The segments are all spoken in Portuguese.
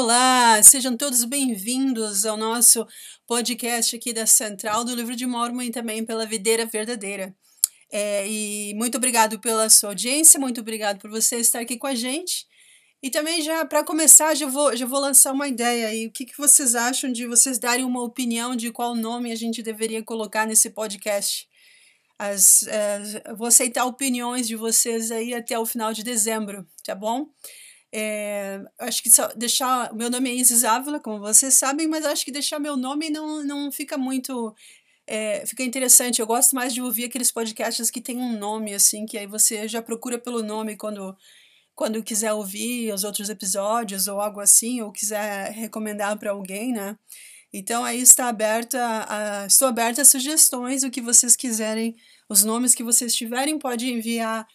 Olá, sejam todos bem-vindos ao nosso podcast aqui da Central do Livro de Mormon e também pela Videira Verdadeira. É, e muito obrigado pela sua audiência, muito obrigado por você estar aqui com a gente. E também já para começar, já vou, já vou lançar uma ideia aí. O que, que vocês acham de vocês darem uma opinião de qual nome a gente deveria colocar nesse podcast? As, uh, vou aceitar opiniões de vocês aí até o final de dezembro, tá bom? É, acho que só deixar. Meu nome é Isis Ávila, como vocês sabem, mas acho que deixar meu nome não, não fica muito. É, fica interessante. Eu gosto mais de ouvir aqueles podcasts que tem um nome, assim, que aí você já procura pelo nome quando, quando quiser ouvir os outros episódios ou algo assim, ou quiser recomendar para alguém, né? Então aí está aberta, a, estou aberta a sugestões, o que vocês quiserem, os nomes que vocês tiverem, pode enviar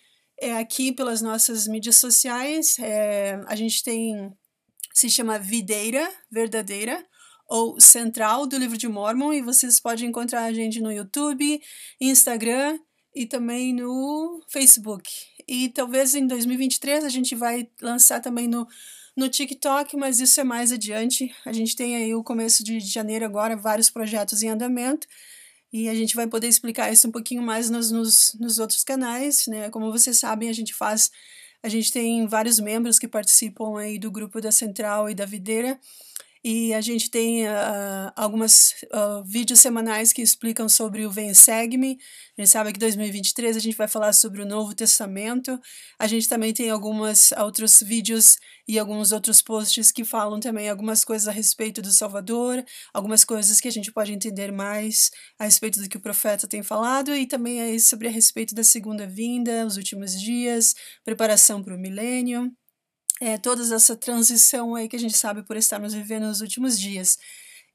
é, aqui pelas nossas mídias sociais. É, a gente tem, se chama Videira Verdadeira, ou Central do Livro de Mormon, e vocês podem encontrar a gente no YouTube, Instagram e também no Facebook. E talvez em 2023 a gente vai lançar também no, no TikTok, mas isso é mais adiante. A gente tem aí o começo de janeiro agora, vários projetos em andamento. E a gente vai poder explicar isso um pouquinho mais nos, nos, nos outros canais, né? Como vocês sabem, a gente faz, a gente tem vários membros que participam aí do grupo da Central e da Videira. E a gente tem uh, algumas uh, vídeos semanais que explicam sobre o Vem Segue-me. A gente sabe que em 2023 a gente vai falar sobre o Novo Testamento. A gente também tem alguns outros vídeos e alguns outros posts que falam também algumas coisas a respeito do Salvador, algumas coisas que a gente pode entender mais a respeito do que o profeta tem falado e também aí sobre a respeito da segunda vinda, os últimos dias, preparação para o milênio é, toda essa transição aí que a gente sabe por estarmos vivendo nos últimos dias.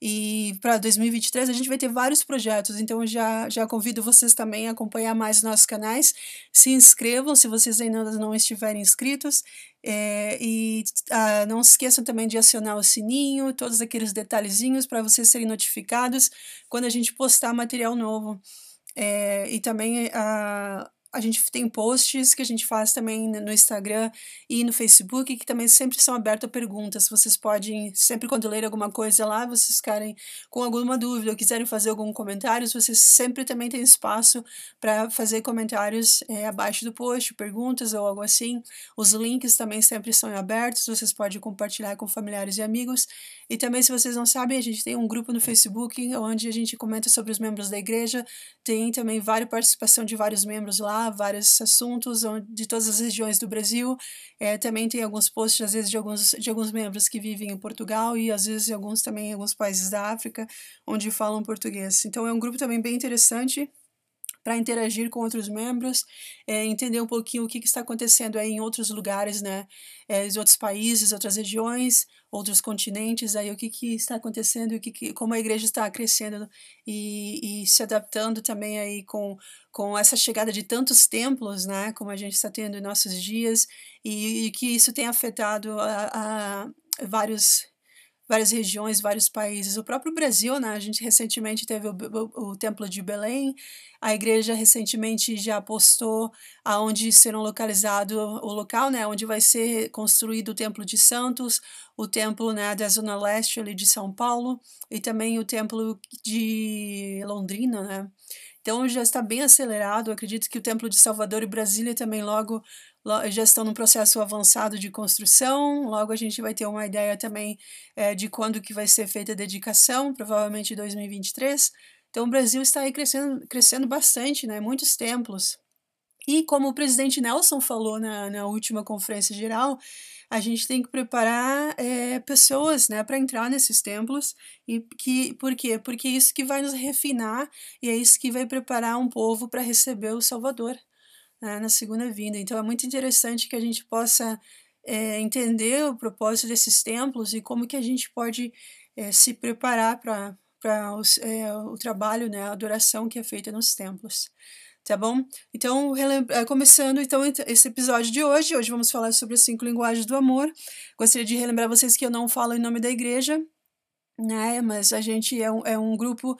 E para 2023 a gente vai ter vários projetos, então já, já convido vocês também a acompanhar mais nossos canais. Se inscrevam se vocês ainda não estiverem inscritos. É, e ah, não se esqueçam também de acionar o sininho, todos aqueles detalhezinhos para vocês serem notificados quando a gente postar material novo. É, e também ah, a gente tem posts que a gente faz também no Instagram e no Facebook, que também sempre são abertos a perguntas. Vocês podem, sempre quando lerem alguma coisa lá, vocês ficarem com alguma dúvida ou quiserem fazer algum comentário, vocês sempre também têm espaço para fazer comentários é, abaixo do post, perguntas ou algo assim. Os links também sempre são abertos, vocês podem compartilhar com familiares e amigos. E também, se vocês não sabem, a gente tem um grupo no Facebook onde a gente comenta sobre os membros da igreja, tem também várias participação de vários membros lá vários assuntos de todas as regiões do Brasil. É, também tem alguns posts, às vezes, de alguns, de alguns membros que vivem em Portugal e, às vezes, alguns também em alguns países da África, onde falam português. Então, é um grupo também bem interessante para interagir com outros membros, é, entender um pouquinho o que, que, está acontecendo aí em outros lugares, né, é, em outros países, outras regiões, outros continentes, aí o que, que está acontecendo, o que, que como a igreja está crescendo e, e se adaptando também aí com, com essa chegada de tantos templos, né, como a gente está tendo em nossos dias, e, e que isso tem afetado a, a vários várias regiões, vários países. O próprio Brasil, né? A gente recentemente teve o, o, o Templo de Belém, a igreja recentemente já postou aonde serão localizado o local, né? Onde vai ser construído o Templo de Santos, o Templo né, da Zona Leste ali de São Paulo e também o Templo de Londrina, né? Então já está bem acelerado. acredito que o Templo de Salvador e Brasília também logo já estão num processo avançado de construção. Logo a gente vai ter uma ideia também é, de quando que vai ser feita a dedicação, provavelmente 2023. Então o Brasil está aí crescendo, crescendo bastante, né? Muitos templos. E como o presidente Nelson falou na, na última conferência geral, a gente tem que preparar é, pessoas né, para entrar nesses templos. E que, por quê? Porque é isso que vai nos refinar e é isso que vai preparar um povo para receber o Salvador né, na segunda vinda. Então é muito interessante que a gente possa é, entender o propósito desses templos e como que a gente pode é, se preparar para é, o trabalho, né, a adoração que é feita nos templos. Tá bom? Então, é, começando então esse episódio de hoje, hoje vamos falar sobre as cinco linguagens do amor. Gostaria de relembrar vocês que eu não falo em nome da igreja, né? Mas a gente é um, é um grupo,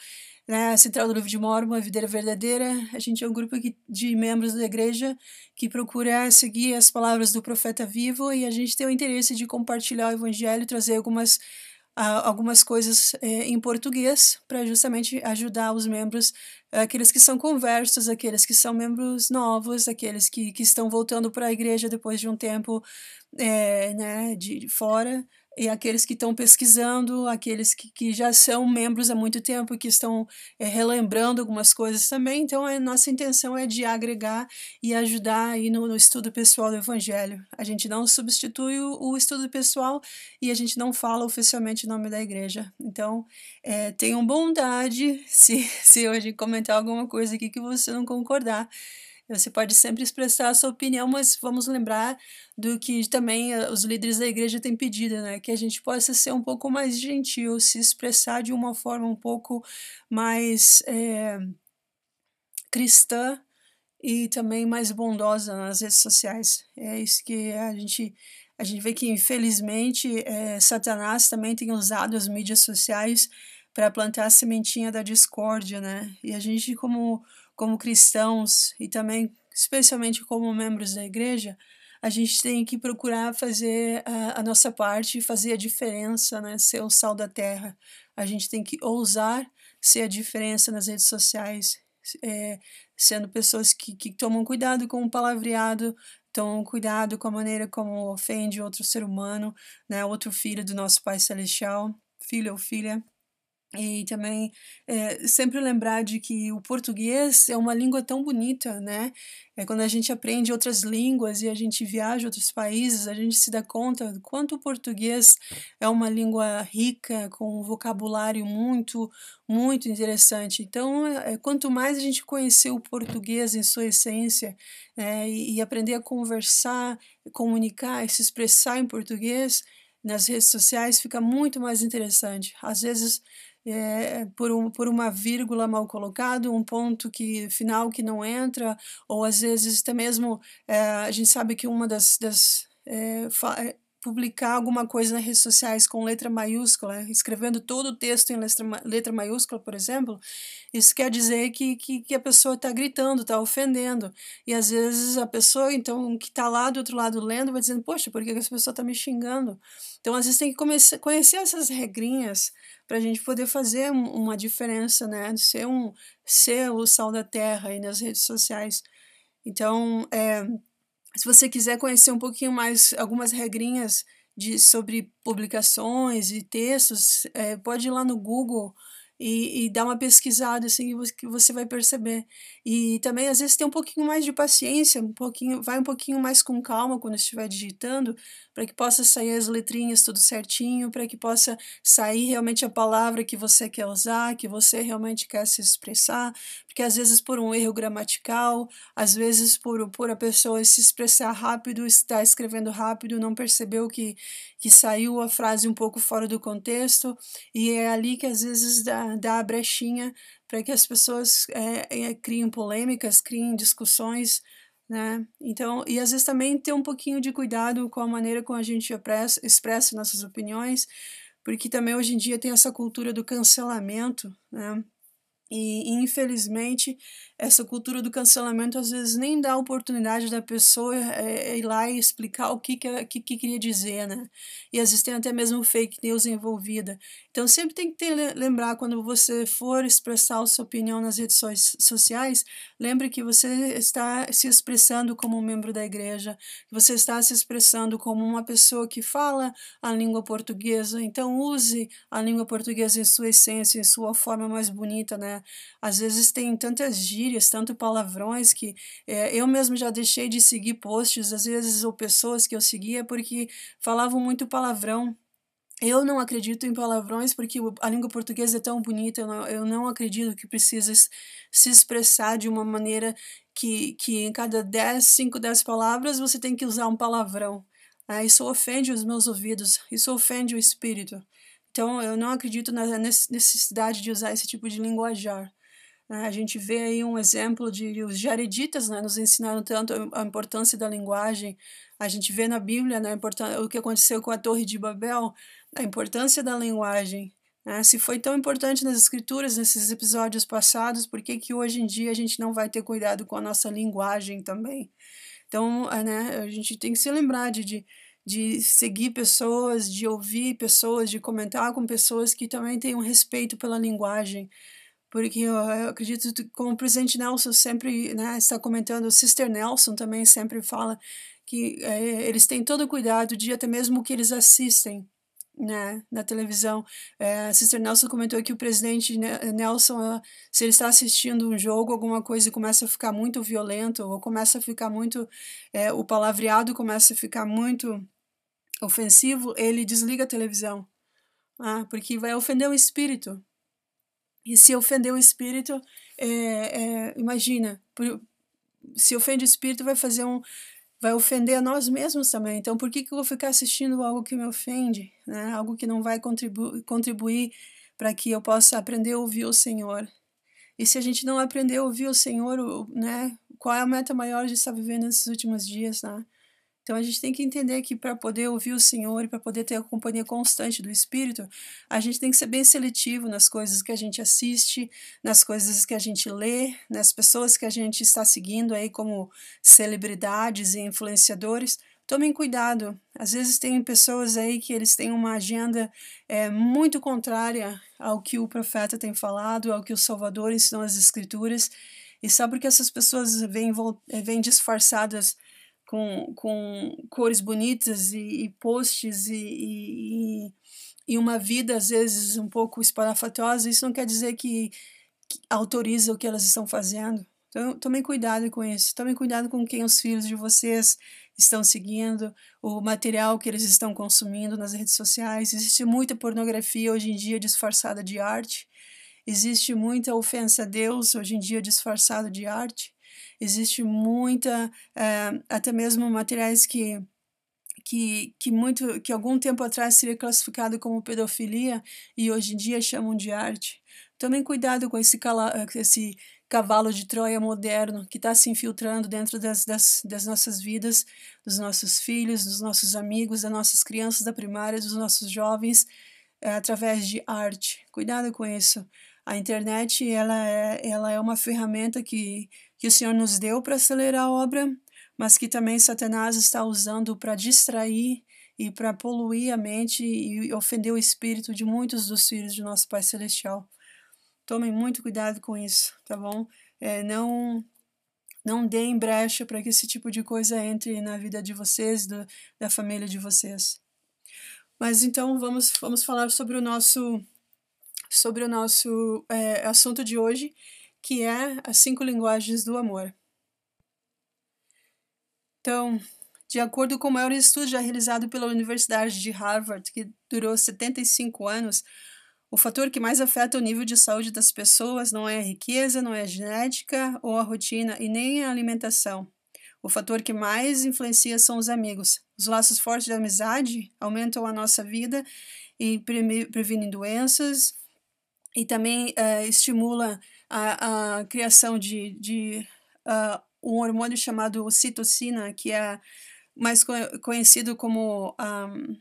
né? A Central do Livro de Mormon, a Videira Verdadeira, a gente é um grupo que, de membros da igreja que procura seguir as palavras do profeta vivo e a gente tem o interesse de compartilhar o evangelho, trazer algumas algumas coisas é, em português para justamente ajudar os membros, aqueles que são conversos, aqueles que são membros novos, aqueles que, que estão voltando para a igreja depois de um tempo é, né, de, de fora, e aqueles que estão pesquisando, aqueles que, que já são membros há muito tempo e que estão é, relembrando algumas coisas também. Então, a nossa intenção é de agregar e ajudar aí no, no estudo pessoal do Evangelho. A gente não substitui o, o, estudo pessoal e a gente não fala oficialmente o nome da igreja. Então, é, tenham bondade se, se hoje comentar alguma coisa aqui que você não concordar. Você pode sempre expressar a sua opinião, mas vamos lembrar do que também eh, os líderes da igreja têm pedido, né? Que a gente possa ser um pouco mais gentil, se expressar de uma forma um pouco mais é, cristã e também mais bondosa nas redes sociais. É isso que a gente a gente vê que infelizmente é, Satanás também tem usado as mídias sociais para plantar a sementinha da discórdia, né? E a gente como como cristãos e também, especialmente como membros da igreja, a gente tem que procurar fazer a, a nossa parte, fazer a diferença, né? ser o sal da terra. A gente tem que ousar ser a diferença nas redes sociais, é, sendo pessoas que, que tomam cuidado com o palavreado, tomam cuidado com a maneira como ofende outro ser humano, né? outro filho do nosso Pai Celestial, filho ou filha. E também é, sempre lembrar de que o português é uma língua tão bonita, né? É quando a gente aprende outras línguas e a gente viaja a outros países, a gente se dá conta do quanto o português é uma língua rica, com um vocabulário muito, muito interessante. Então, é, quanto mais a gente conhecer o português em sua essência é, e, e aprender a conversar, comunicar e se expressar em português nas redes sociais, fica muito mais interessante. Às vezes, é, por, um, por uma vírgula mal colocada, um ponto que final que não entra, ou às vezes até mesmo é, a gente sabe que uma das, das é, publicar alguma coisa nas redes sociais com letra maiúscula, escrevendo todo o texto em letra, letra maiúscula, por exemplo, isso quer dizer que, que, que a pessoa está gritando, está ofendendo. E às vezes a pessoa, então, que está lá do outro lado lendo, vai dizendo, poxa, por que essa pessoa está me xingando? Então, às vezes tem que conhecer essas regrinhas para a gente poder fazer uma diferença, né? Ser, um, ser o sal da terra aí nas redes sociais. Então, é, se você quiser conhecer um pouquinho mais algumas regrinhas de, sobre publicações e textos, é, pode ir lá no Google e, e dar uma pesquisada assim que você vai perceber. E também às vezes tem um pouquinho mais de paciência, um pouquinho, vai um pouquinho mais com calma quando estiver digitando, para que possa sair as letrinhas tudo certinho, para que possa sair realmente a palavra que você quer usar, que você realmente quer se expressar, porque às vezes por um erro gramatical, às vezes por, por a pessoa se expressar rápido, estar escrevendo rápido, não percebeu que, que saiu a frase um pouco fora do contexto, e é ali que às vezes dá, dá a brechinha para que as pessoas é, é, criem polêmicas, criem discussões, né? Então, e às vezes também ter um pouquinho de cuidado com a maneira como a gente expressa, expressa nossas opiniões, porque também hoje em dia tem essa cultura do cancelamento, né? E infelizmente essa cultura do cancelamento às vezes nem dá a oportunidade da pessoa é, ir lá e explicar o que, que, que, que queria dizer, né? E às vezes tem até mesmo fake news envolvida. Então sempre tem que ter, lembrar quando você for expressar a sua opinião nas redes sociais, lembre que você está se expressando como um membro da igreja, que você está se expressando como uma pessoa que fala a língua portuguesa. Então use a língua portuguesa em sua essência, em sua forma mais bonita, né? Às vezes tem tantas gírias tanto palavrões que é, eu mesmo já deixei de seguir posts, às vezes, ou pessoas que eu seguia porque falavam muito palavrão. Eu não acredito em palavrões porque a língua portuguesa é tão bonita, eu não, eu não acredito que precisa se expressar de uma maneira que, que em cada 10, 5, 10 palavras você tem que usar um palavrão. Ah, isso ofende os meus ouvidos, isso ofende o espírito. Então, eu não acredito na necessidade de usar esse tipo de linguajar. Né? A gente vê aí um exemplo de os jareditas né, nos ensinaram tanto a importância da linguagem. A gente vê na Bíblia né, o que aconteceu com a Torre de Babel, a importância da linguagem. Né? Se foi tão importante nas escrituras, nesses episódios passados, por que, que hoje em dia a gente não vai ter cuidado com a nossa linguagem também? Então, é, né, a gente tem que se lembrar de, de, de seguir pessoas, de ouvir pessoas, de comentar com pessoas que também tenham respeito pela linguagem. Porque eu, eu acredito que, como o presidente Nelson sempre né, está comentando, o Sister Nelson também sempre fala que é, eles têm todo o cuidado de até mesmo o que eles assistem né, na televisão. É, a Sister Nelson comentou que o presidente Nelson, se ele está assistindo um jogo, alguma coisa e começa a ficar muito violento, ou começa a ficar muito. É, o palavreado começa a ficar muito ofensivo, ele desliga a televisão. Ah, porque vai ofender o espírito. E se ofender o espírito, é, é, imagina, se ofende o espírito, vai fazer um. Vai ofender a nós mesmos também. Então, por que, que eu vou ficar assistindo algo que me ofende? Né? Algo que não vai contribu contribuir para que eu possa aprender a ouvir o Senhor. E se a gente não aprender a ouvir o Senhor, né, qual é a meta maior de estar vivendo nesses últimos dias? Né? Então a gente tem que entender que para poder ouvir o Senhor e para poder ter a companhia constante do Espírito, a gente tem que ser bem seletivo nas coisas que a gente assiste, nas coisas que a gente lê, nas pessoas que a gente está seguindo aí como celebridades e influenciadores. Tomem cuidado. Às vezes tem pessoas aí que eles têm uma agenda é, muito contrária ao que o profeta tem falado, ao que o Salvador ensinou nas Escrituras. E só porque essas pessoas vêm, vêm disfarçadas com, com cores bonitas e, e posts e, e, e, uma vida às vezes um pouco espalhafatosa, isso não quer dizer que, que autoriza o que elas estão fazendo. Então, tomem cuidado com isso. Tomem cuidado com quem os filhos de vocês estão seguindo, o material que eles estão consumindo nas redes sociais. Existe muita pornografia hoje em dia disfarçada de arte. Existe muita ofensa a Deus hoje em dia disfarçado de arte existe muita, é, até mesmo materiais que que, que muito que algum tempo atrás seria classificado como pedofilia e hoje em dia chamam de arte. Tomem cuidado com esse, cala, esse cavalo de Troia moderno que está se infiltrando dentro das, das, das nossas vidas, dos nossos filhos, dos nossos amigos, das nossas crianças da primária, dos nossos jovens, é, através de arte. Cuidado com isso. A internet ela é, ela é uma ferramenta que que o Senhor nos deu para acelerar a obra, mas que também Satanás está usando para distrair e para poluir a mente e ofender o espírito de muitos dos filhos de nosso Pai Celestial. Tomem muito cuidado com isso, tá bom? É, não não deem brecha para que esse tipo de coisa entre na vida de vocês, do, da família de vocês. Mas então vamos, vamos falar sobre o nosso sobre o nosso é, assunto de hoje, que é As Cinco Linguagens do Amor. Então, de acordo com o maior estudo já realizado pela Universidade de Harvard, que durou 75 anos, o fator que mais afeta o nível de saúde das pessoas não é a riqueza, não é a genética ou a rotina e nem a alimentação. O fator que mais influencia são os amigos. Os laços fortes de amizade aumentam a nossa vida e previnem doenças e também uh, estimula a, a criação de, de uh, um hormônio chamado ocitocina, que é mais co conhecido como um,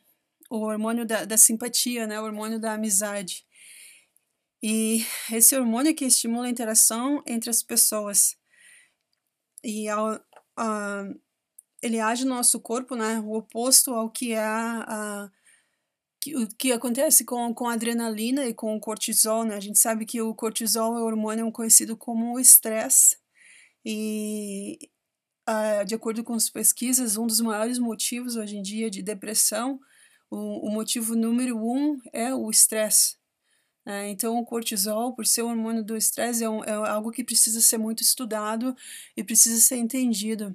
o hormônio da, da simpatia, né? o hormônio da amizade. E esse hormônio que estimula a interação entre as pessoas. E ao, uh, ele age no nosso corpo, né? O oposto ao que é a, o que acontece com, com a adrenalina e com o cortisol, né? A gente sabe que o cortisol é o hormônio conhecido como estresse e uh, de acordo com as pesquisas, um dos maiores motivos hoje em dia de depressão, o, o motivo número um é o estresse. Né? então, o cortisol, por ser o hormônio do estresse, é, um, é algo que precisa ser muito estudado e precisa ser entendido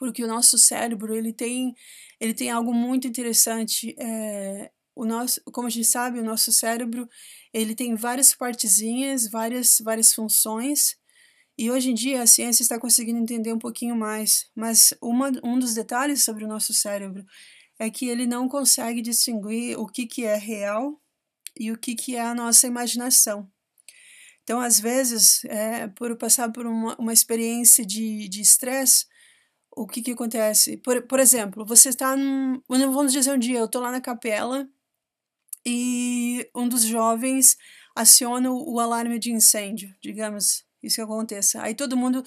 porque o nosso cérebro ele tem ele tem algo muito interessante é, o nosso, como a gente sabe, o nosso cérebro ele tem várias partezinhas, várias várias funções. E hoje em dia a ciência está conseguindo entender um pouquinho mais, mas uma, um dos detalhes sobre o nosso cérebro é que ele não consegue distinguir o que, que é real e o que, que é a nossa imaginação. Então, às vezes, é, por passar por uma, uma experiência de estresse, o que, que acontece? Por, por exemplo, você está num. Vamos dizer um dia, eu estou lá na capela e um dos jovens aciona o, alarme de incêndio, digamos, isso que aconteça. Aí todo mundo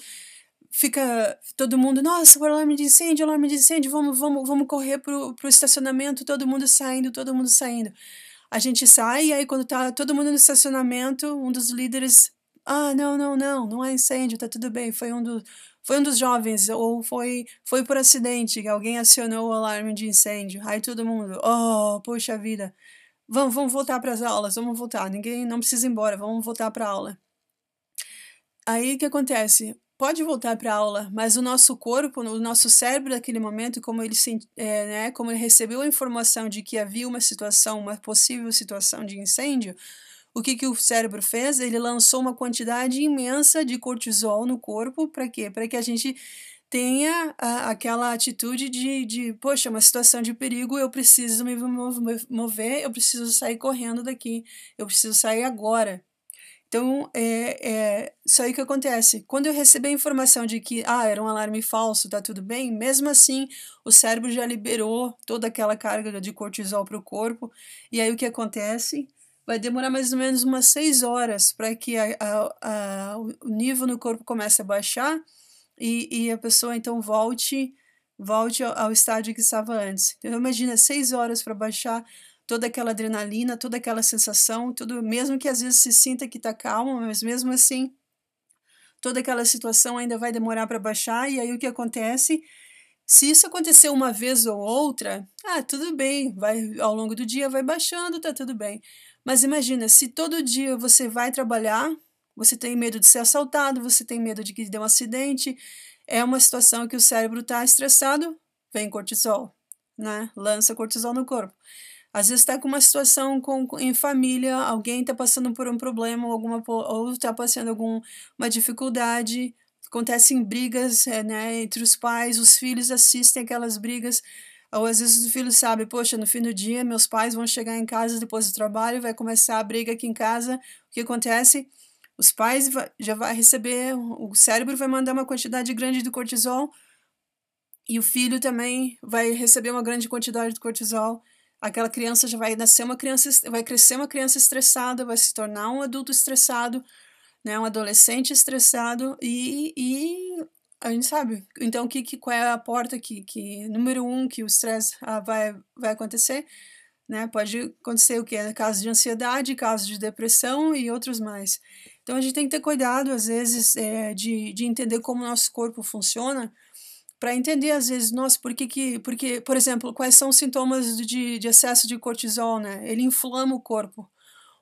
fica todo mundo, nossa, o alarme de incêndio, alarme de incêndio, vamos, vamos, vamos correr pro, pro estacionamento, todo mundo saindo, todo mundo saindo. A gente sai e aí quando tá todo mundo no estacionamento, um dos líderes, ah, não, não, não, não é incêndio, tá tudo bem, foi um dos foi um dos jovens ou foi foi por acidente que alguém acionou o alarme de incêndio. Aí todo mundo, oh, poxa vida. Vamos, vamos voltar para as aulas, vamos voltar. Ninguém não precisa ir embora, vamos voltar para a aula. Aí o que acontece? Pode voltar para a aula, mas o nosso corpo, o nosso cérebro naquele momento, como ele, é, né, como ele recebeu a informação de que havia uma situação, uma possível situação de incêndio, o que, que o cérebro fez? Ele lançou uma quantidade imensa de cortisol no corpo, para quê? Para que a gente tenha a, aquela atitude de, de, poxa, uma situação de perigo, eu preciso me mover, eu preciso sair correndo daqui, eu preciso sair agora. Então, é, é isso aí que acontece. Quando eu recebi a informação de que, ah, era um alarme falso, tá tudo bem, mesmo assim, o cérebro já liberou toda aquela carga de cortisol para o corpo, e aí o que acontece? vai demorar mais ou menos umas seis horas para que a, a, a, o nível no corpo comece a baixar e, e a pessoa então volte volte ao, ao estágio que estava antes. Então imagina seis horas para baixar toda aquela adrenalina, toda aquela sensação, tudo mesmo que às vezes se sinta que está calmo, mas mesmo assim toda aquela situação ainda vai demorar para baixar e aí o que acontece? Se isso acontecer uma vez ou outra, ah, tudo bem, vai ao longo do dia vai baixando, tá tudo bem. Mas imagina, se todo dia você vai trabalhar, você tem medo de ser assaltado, você tem medo de que dê um acidente, é uma situação que o cérebro está estressado, vem cortisol, né? Lança cortisol no corpo. Às vezes está com uma situação com, em família, alguém está passando por um problema, alguma, ou está passando alguma dificuldade, acontecem brigas é, né, entre os pais, os filhos assistem aquelas brigas, ou às vezes o filho sabe, poxa, no fim do dia meus pais vão chegar em casa depois do trabalho, vai começar a briga aqui em casa. O que acontece? Os pais já vai receber, o cérebro vai mandar uma quantidade grande de cortisol e o filho também vai receber uma grande quantidade de cortisol. Aquela criança já vai nascer uma criança, vai crescer uma criança estressada, vai se tornar um adulto estressado, né, um adolescente estressado e, e a gente sabe. Então, que, que, qual é a porta que, que número um, que o estresse ah, vai, vai acontecer? Né? Pode acontecer o que? Casos de ansiedade, casos de depressão e outros mais. Então, a gente tem que ter cuidado, às vezes, é, de, de entender como o nosso corpo funciona, para entender, às vezes, nossa, por que, que. Porque, por exemplo, quais são os sintomas de, de excesso de cortisol, né? Ele inflama o corpo.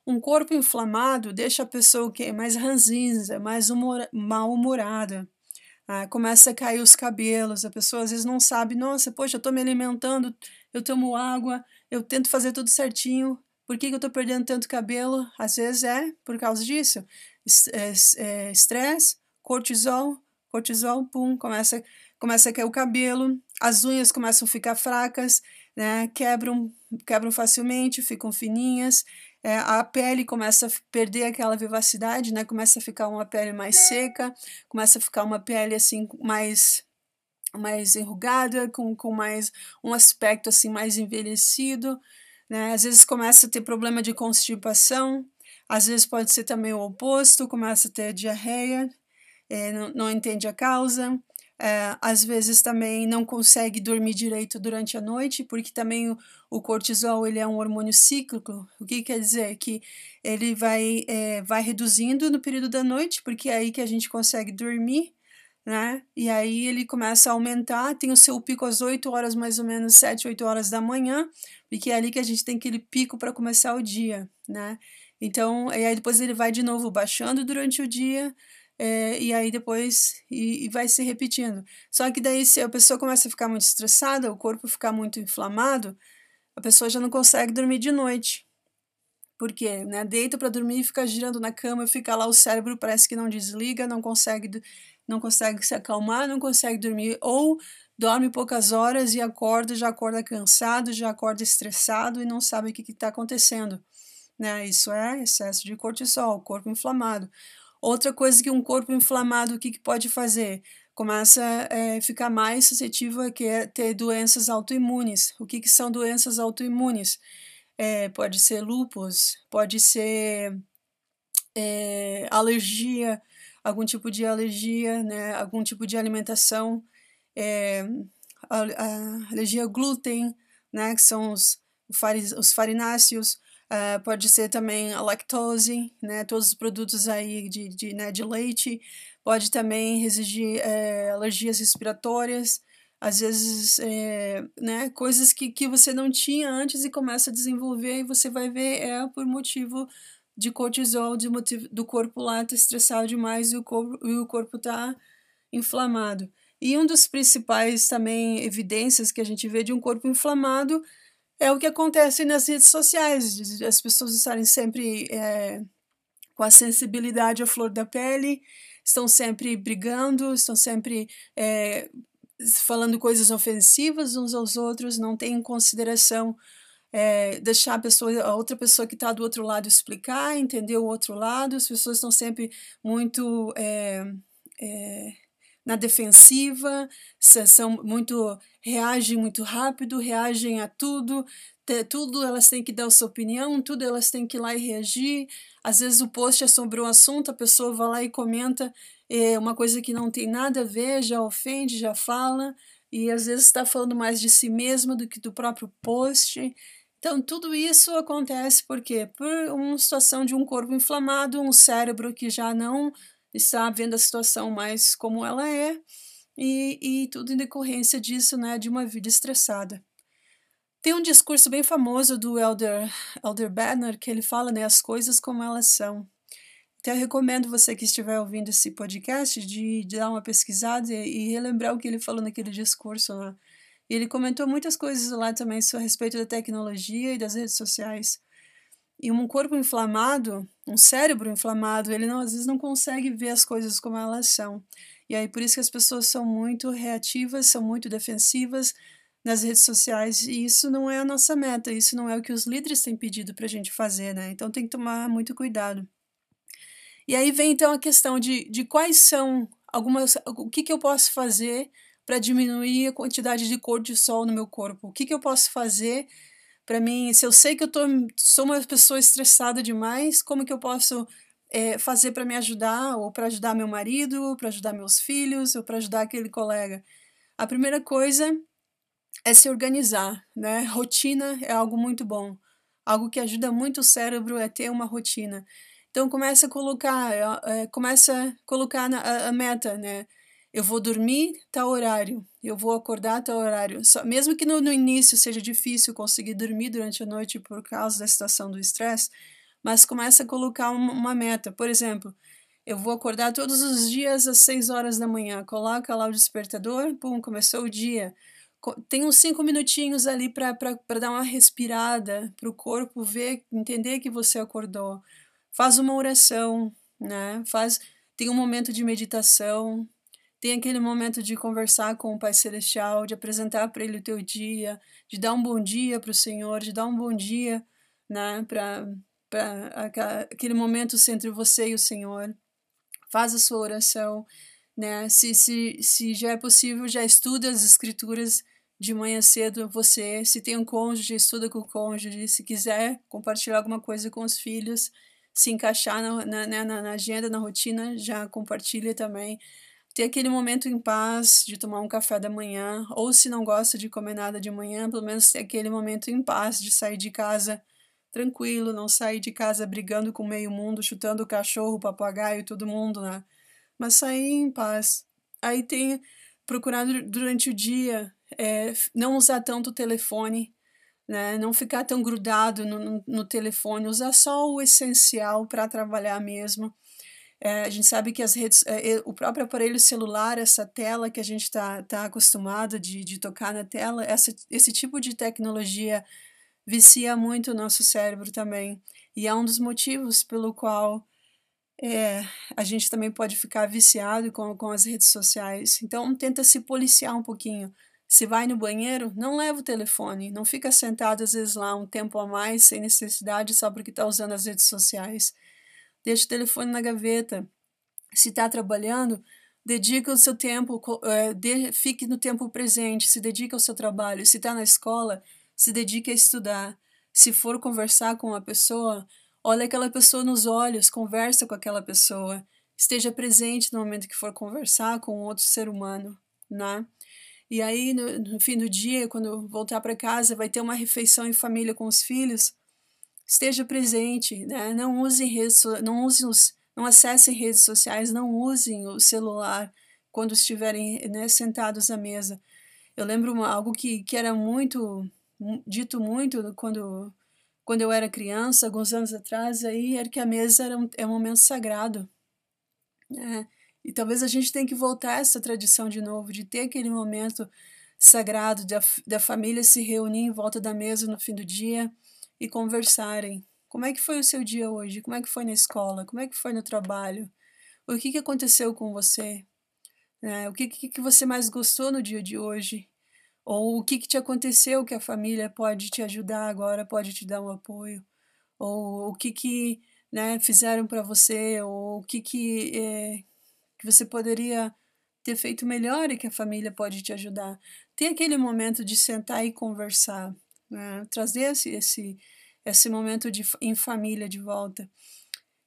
Um corpo inflamado deixa a pessoa o quê? Mais ranzinza, mais mal-humorada ah, começa a cair os cabelos, a pessoa às vezes não sabe, nossa, poxa, eu estou me alimentando, eu tomo água, eu tento fazer tudo certinho, por que, que eu estou perdendo tanto cabelo? Às vezes é por causa disso. É, é, estresse, cortisol, cortisol, pum, começa, começa a cair o cabelo, as unhas começam a ficar fracas, né, quebram, quebram facilmente, ficam fininhas, é, a pele começa a perder aquela vivacidade, né? Começa a ficar uma pele mais seca, começa a ficar uma pele assim mais mais enrugada, com, com mais um aspecto assim mais envelhecido, né? Às vezes começa a ter problema de constipação, às vezes pode ser também o oposto, começa a ter diarreia, é, não, não entende a causa, é, às vezes também não consegue dormir direito durante a noite, porque também o, o cortisol ele é um hormônio cíclico. O que quer dizer? Que ele vai, é, vai reduzindo no período da noite, porque é aí que a gente consegue dormir, né? E aí ele começa a aumentar, tem o seu pico às 8 horas, mais ou menos 7, 8 horas da manhã, porque é ali que a gente tem aquele pico para começar o dia, né? Então, e aí depois ele vai de novo baixando durante o dia, é, e aí depois e, e, vai se repetindo. Só que daí se a pessoa começa a ficar muito estressada, o corpo ficar muito inflamado, a pessoa já não consegue dormir de noite. Por quê? Né? Deita para dormir e fica girando na cama, fica lá o cérebro parece que não desliga, não consegue não consegue se acalmar, não consegue dormir ou dorme poucas horas e acorda, já acorda cansado, já acorda estressado e não sabe o que está acontecendo. Né? Isso é excesso de cortisol, corpo inflamado. Outra coisa que um corpo inflamado, o que, que pode fazer? Começa a é, ficar mais suscetível a é ter doenças autoimunes. O que, que são doenças autoimunes? é, pode ser lupus, pode ser é, alergia, algum tipo de alergia, né, algum tipo de alimentação, é, a, a alergia ao glúten, né, que são os, os farináceos, uh, pode ser também a lactose, né, todos os produtos aí de, de, né, de leite, pode também exigir é, alergias respiratórias, às vezes, é, né, coisas que, que você não tinha antes e começa a desenvolver e você vai ver é por motivo de cortisol, de motivo do corpo lá tá estressado demais e o corpo, e o corpo tá inflamado. E um dos principais também evidências que a gente vê de um corpo inflamado é o que acontece nas redes sociais, as pessoas estarem sempre é, com a sensibilidade à flor da pele, estão sempre brigando, estão sempre é, falando coisas ofensivas uns aos outros, não têm consideração é, deixar a pessoa, a outra pessoa que está do outro lado explicar, entender o outro lado. As pessoas estão sempre muito é, é, na defensiva, são muito reagem muito rápido, reagem a tudo, tudo elas têm que dar a sua opinião, tudo elas têm que ir lá e reagir. Às vezes o post é sobre um assunto, a pessoa vai lá e comenta é, uma coisa que não tem nada a ver, já ofende, já fala, e às vezes está falando mais de si mesma do que do próprio post. Então, tudo isso acontece por quê? Por uma situação de um corpo inflamado, um cérebro que já não está vendo a situação mais como ela é, e, e tudo em decorrência disso, né, de uma vida estressada. Tem um discurso bem famoso do Elder, Elder Banner que ele fala né, as coisas como elas são. Então, eu recomendo você que estiver ouvindo esse podcast de, de dar uma pesquisada e, e relembrar o que ele falou naquele discurso lá. Ele comentou muitas coisas lá também a respeito da tecnologia e das redes sociais. E um corpo inflamado, um cérebro inflamado, ele não, às vezes não consegue ver as coisas como elas são. E aí por isso que as pessoas são muito reativas, são muito defensivas nas redes sociais, e isso não é a nossa meta, isso não é o que os líderes têm pedido para a gente fazer, né? Então tem que tomar muito cuidado. E aí vem então a questão de, de quais são algumas. o que, que eu posso fazer para diminuir a quantidade de cortisol no meu corpo? O que, que eu posso fazer para mim? Se eu sei que eu tô, sou uma pessoa estressada demais, como que eu posso é, fazer para me ajudar, ou para ajudar meu marido, para ajudar meus filhos, ou para ajudar aquele colega? A primeira coisa é se organizar, né? Rotina é algo muito bom. Algo que ajuda muito o cérebro é ter uma rotina. Então começa a colocar, é, começa a colocar na, a, a meta, né? Eu vou dormir tal horário, eu vou acordar tal horário. Só, mesmo que no, no início seja difícil conseguir dormir durante a noite por causa da situação do estresse, mas começa a colocar uma, uma, meta. Por exemplo, eu vou acordar todos os dias às 6 horas da manhã. Coloca lá o despertador, pum, começou o dia. Tem uns cinco minutinhos ali para dar uma respirada, para o corpo ver, entender que você acordou. Faz uma oração, né? Faz, tem um momento de meditação, tem aquele momento de conversar com o Pai Celestial, de apresentar para Ele o teu dia, de dar um bom dia para o Senhor, de dar um bom dia né, para aquele momento entre você e o Senhor. Faz a sua oração. Né? Se, se, se já é possível, já estuda as Escrituras de manhã cedo. Você, se tem um cônjuge, estuda com o cônjuge. Se quiser compartilhar alguma coisa com os filhos, se encaixar na, na, né, na, na agenda, na rotina, já compartilha também ter aquele momento em paz de tomar um café da manhã, ou se não gosta de comer nada de manhã, pelo menos ter aquele momento em paz de sair de casa tranquilo, não sair de casa brigando com meio mundo, chutando o cachorro, o papagaio, todo mundo, né? Mas sair em paz. Aí tem procurar durante o dia é, não usar tanto o telefone, né? Não ficar tão grudado no, no, no telefone, usar só o essencial para trabalhar mesmo é, a gente sabe que as redes, é, o próprio aparelho celular, essa tela que a gente está tá acostumado de, de tocar na tela, essa, esse tipo de tecnologia vicia muito o nosso cérebro também. E é um dos motivos pelo qual é, a gente também pode ficar viciado com, com as redes sociais. Então, tenta se policiar um pouquinho. Se vai no banheiro, não leva o telefone, não fica sentado às vezes lá um tempo a mais sem necessidade só porque está usando as redes sociais deixa o telefone na gaveta. Se está trabalhando, dedica o seu tempo, é, de, fique no tempo presente, se dedica ao seu trabalho. Se está na escola, se dedique a estudar. Se for conversar com uma pessoa, olhe aquela pessoa nos olhos, conversa com aquela pessoa, esteja presente no momento que for conversar com outro ser humano, né? E aí, no, no fim do dia, quando voltar para casa, vai ter uma refeição em família com os filhos. Esteja presente, né? Não use redes, não use os, não acessem redes sociais, não usem o celular quando estiverem né, sentados à mesa. Eu lembro uma, algo que, que era muito dito muito quando quando eu era criança, alguns anos atrás, aí era que a mesa era um, é um momento sagrado. Né? E talvez a gente tenha que voltar a essa tradição de novo, de ter aquele momento sagrado da, da família se reunir em volta da mesa no fim do dia e conversarem. Como é que foi o seu dia hoje? Como é que foi na escola? Como é que foi no trabalho? O que, que aconteceu com você? Né? O que, que, que você mais gostou no dia de hoje? Ou o que, que te aconteceu que a família pode te ajudar agora, pode te dar um apoio? Ou o que, que né, fizeram para você? Ou o que, que, é, que você poderia ter feito melhor e que a família pode te ajudar? Tem aquele momento de sentar e conversar, né? trazer esse, esse, esse momento de, em família de volta.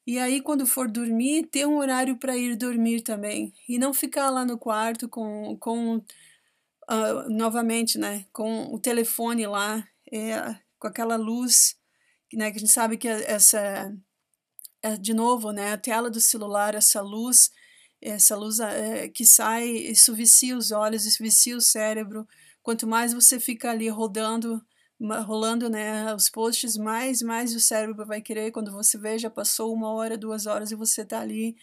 E aí, quando for dormir, ter um horário para ir dormir também. E não ficar lá no quarto com, com uh, novamente, né, com o telefone lá, é, com aquela luz, né, que a gente sabe que essa, é, de novo, né, a tela do celular, essa luz, essa luz é, que sai, isso vicia os olhos, isso vicia o cérebro. Quanto mais você fica ali rodando, rolando né, os posts, mais mais o cérebro vai querer. Quando você vê, já passou uma hora, duas horas e você está ali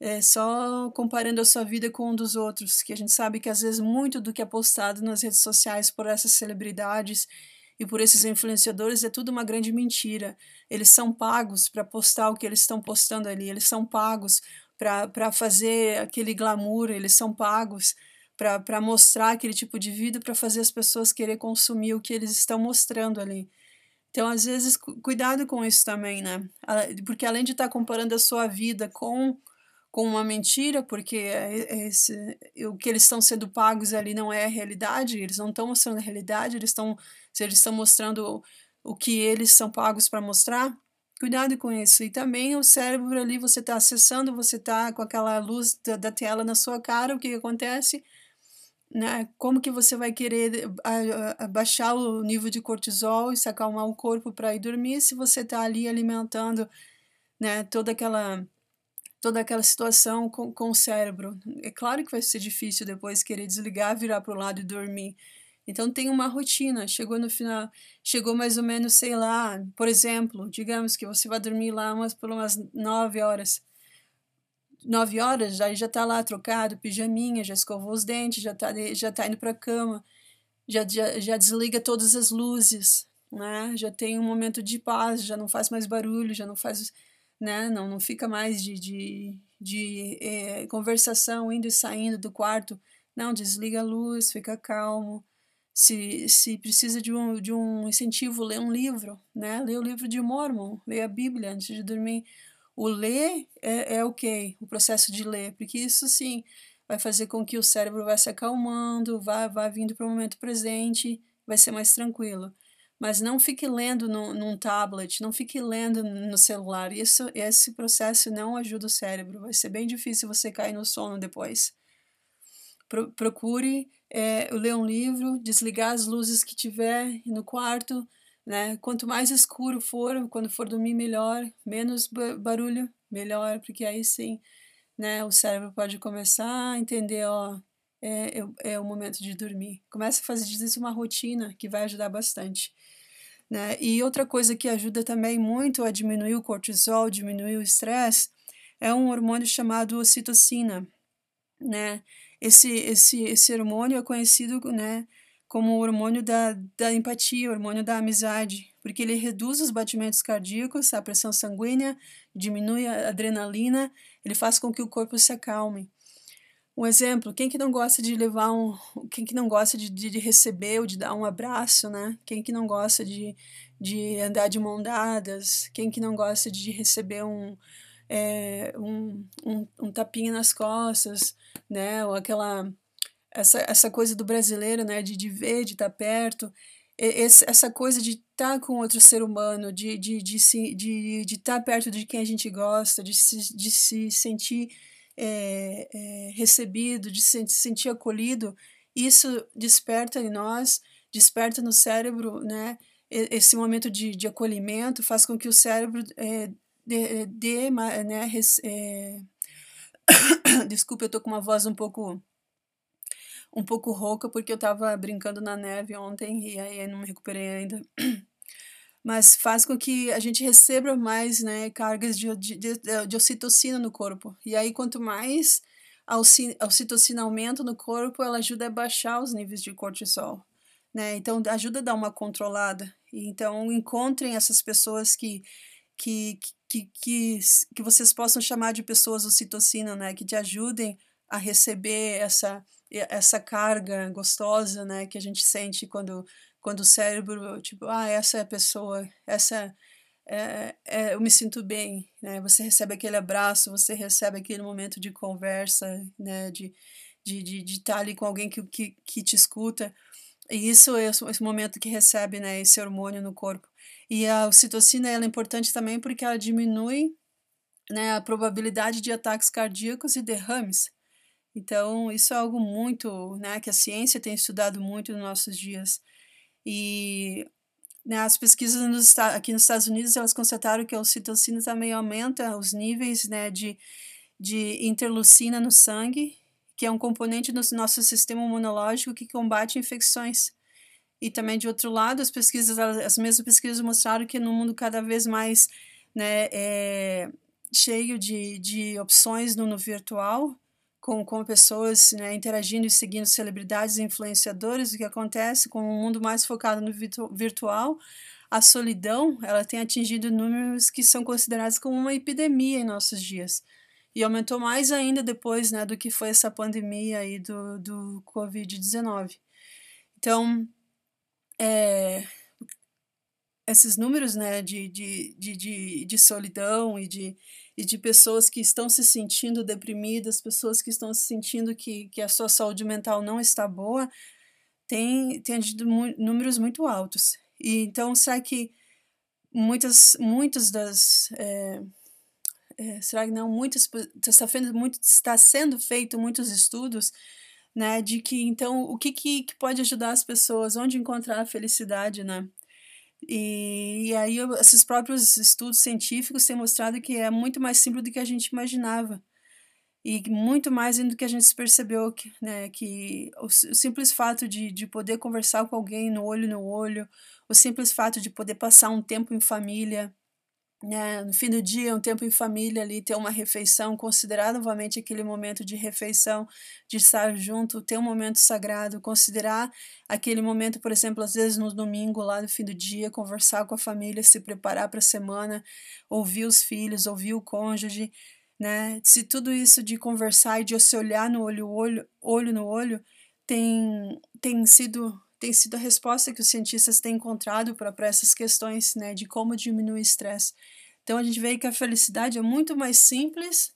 é, só comparando a sua vida com um dos outros, que a gente sabe que às vezes muito do que é postado nas redes sociais por essas celebridades e por esses influenciadores é tudo uma grande mentira. Eles são pagos para postar o que eles estão postando ali, eles são pagos para fazer aquele glamour, eles são pagos para mostrar aquele tipo de vida, para fazer as pessoas querer consumir o que eles estão mostrando ali. Então, às vezes, cuidado com isso também, né? Porque além de estar tá comparando a sua vida com com uma mentira, porque é, é esse, o que eles estão sendo pagos ali não é a realidade, eles não estão mostrando a realidade, eles estão, eles estão mostrando o que eles são pagos para mostrar, cuidado com isso. E também o cérebro ali, você está acessando, você está com aquela luz da, da, tela na sua cara, o que, que acontece? Né? Como que você vai querer abaixar o nível de cortisol e se acalmar o corpo para ir dormir se você está ali alimentando né, toda aquela toda aquela situação com, com o cérebro. É claro que vai ser difícil depois querer desligar, virar para o lado e dormir. Então tem uma rotina. Chegou no final, chegou mais ou menos, sei lá, por exemplo, digamos que você vai dormir lá umas por umas nove horas. Nove horas, já já está lá trocado, pijaminha, já escovou os dentes, já está já tá indo para a cama, já, já, já desliga todas as luzes, né? Já tem um momento de paz, já não faz mais barulho, já não faz né? Não, não fica mais de, de, de é, conversação indo e saindo do quarto. Não, desliga a luz, fica calmo. Se, se precisa de um, de um incentivo, lê um livro, né? Lê o livro de Mormon, lê a Bíblia antes de dormir. O ler é, é o okay, O processo de ler, porque isso sim vai fazer com que o cérebro vá se acalmando, vá, vá vindo para o momento presente, vai ser mais tranquilo mas não fique lendo no, num tablet, não fique lendo no celular. Isso, esse processo não ajuda o cérebro. Vai ser bem difícil você cair no sono depois. Pro, procure é, ler um livro, desligar as luzes que tiver no quarto. Né? Quanto mais escuro for, quando for dormir melhor, menos barulho, melhor, porque aí sim, né, o cérebro pode começar a entender, ó, é, é, é o momento de dormir. Comece a fazer disso uma rotina que vai ajudar bastante. Né? E outra coisa que ajuda também muito a diminuir o cortisol, diminuir o estresse, é um hormônio chamado ocitocina. Né? Esse, esse, esse hormônio é conhecido né, como o hormônio da, da empatia, o hormônio da amizade, porque ele reduz os batimentos cardíacos, a pressão sanguínea, diminui a adrenalina, ele faz com que o corpo se acalme. Um exemplo, quem que não gosta de levar um. Quem que não gosta de, de, receber ou de dar um abraço, né? Quem que não gosta de, de andar de mão dadas? Quem que não gosta de receber um, é, um, um, um tapinha nas costas, né? Ou aquela. Essa, essa coisa do brasileiro, né? De, de ver, de estar perto. esse, essa coisa de estar tá com outro ser humano, de de de de, de, de estar tá perto de quem a gente gosta, de se, de se sentir é, é, recebido, de se sentir acolhido, isso desperta em nós, desperta no cérebro, né? Esse momento de, de acolhimento faz com que o cérebro é, dê, dê né? Res, é... Desculpa, eu tô com uma voz um pouco um pouco rouca porque eu tava brincando na neve ontem e aí não me recuperei ainda. Mas faz com que a gente receba mais né, cargas de, de, de ocitocina no corpo. E aí, quanto mais a ocitocina aumenta no corpo, ela ajuda a baixar os níveis de cortisol. Né? Então, ajuda a dar uma controlada. Então, encontrem essas pessoas que, que, que, que, que vocês possam chamar de pessoas ocitocina, né? Que te ajudem a receber essa essa carga gostosa, né, que a gente sente quando quando o cérebro, tipo, ah, essa é a pessoa, essa é, é, eu me sinto bem, né? Você recebe aquele abraço, você recebe aquele momento de conversa, né? De de, de, de estar ali com alguém que, que, que te escuta. E isso é esse momento que recebe, né? Esse hormônio no corpo. E a ocitocina ela é importante também porque ela diminui né, a probabilidade de ataques cardíacos e derrames. Então, isso é algo muito, né, que a ciência tem estudado muito nos nossos dias. E né, as pesquisas nos, aqui nos Estados Unidos, elas constataram que a ocitocina também aumenta os níveis, né, de, de interleucina no sangue, que é um componente do nosso sistema imunológico que combate infecções. E também, de outro lado, as pesquisas, as mesmas pesquisas mostraram que no mundo cada vez mais né, é, cheio de, de opções no, no virtual, com, com pessoas né, interagindo e seguindo celebridades e influenciadores, o que acontece com um mundo mais focado no virtu virtual, a solidão ela tem atingido números que são considerados como uma epidemia em nossos dias. E aumentou mais ainda depois né, do que foi essa pandemia aí do, do Covid-19. Então, é, esses números né, de, de, de, de, de solidão e de, e de pessoas que estão se sentindo deprimidas, pessoas que estão se sentindo que, que a sua saúde mental não está boa, tem, tem números muito altos. E então, será que muitas, muitas das. É, é, será que não? Muitas, está, sendo, muito, está sendo feito muitos estudos né, de que, então, o que, que, que pode ajudar as pessoas, onde encontrar a felicidade, né? E, e aí esses próprios estudos científicos têm mostrado que é muito mais simples do que a gente imaginava. E muito mais do que a gente percebeu, que, né, que o, simples fato de, de poder conversar com alguém no olho no olho, o simples fato de poder passar um tempo em família, né, no fim do dia, um tempo em família ali, ter uma refeição, considerar novamente aquele momento de refeição, de estar junto, ter um momento sagrado, considerar aquele momento, por exemplo, às vezes no domingo, lá no fim do dia, conversar com a família, se preparar para a semana, ouvir os filhos, ouvir o cônjuge, né? Se tudo isso de conversar e de se olhar no olho, olho, olho no olho, tem, tem sido tem sido a resposta que os cientistas têm encontrado para essas questões né, de como diminuir o estresse. Então a gente vê que a felicidade é muito mais simples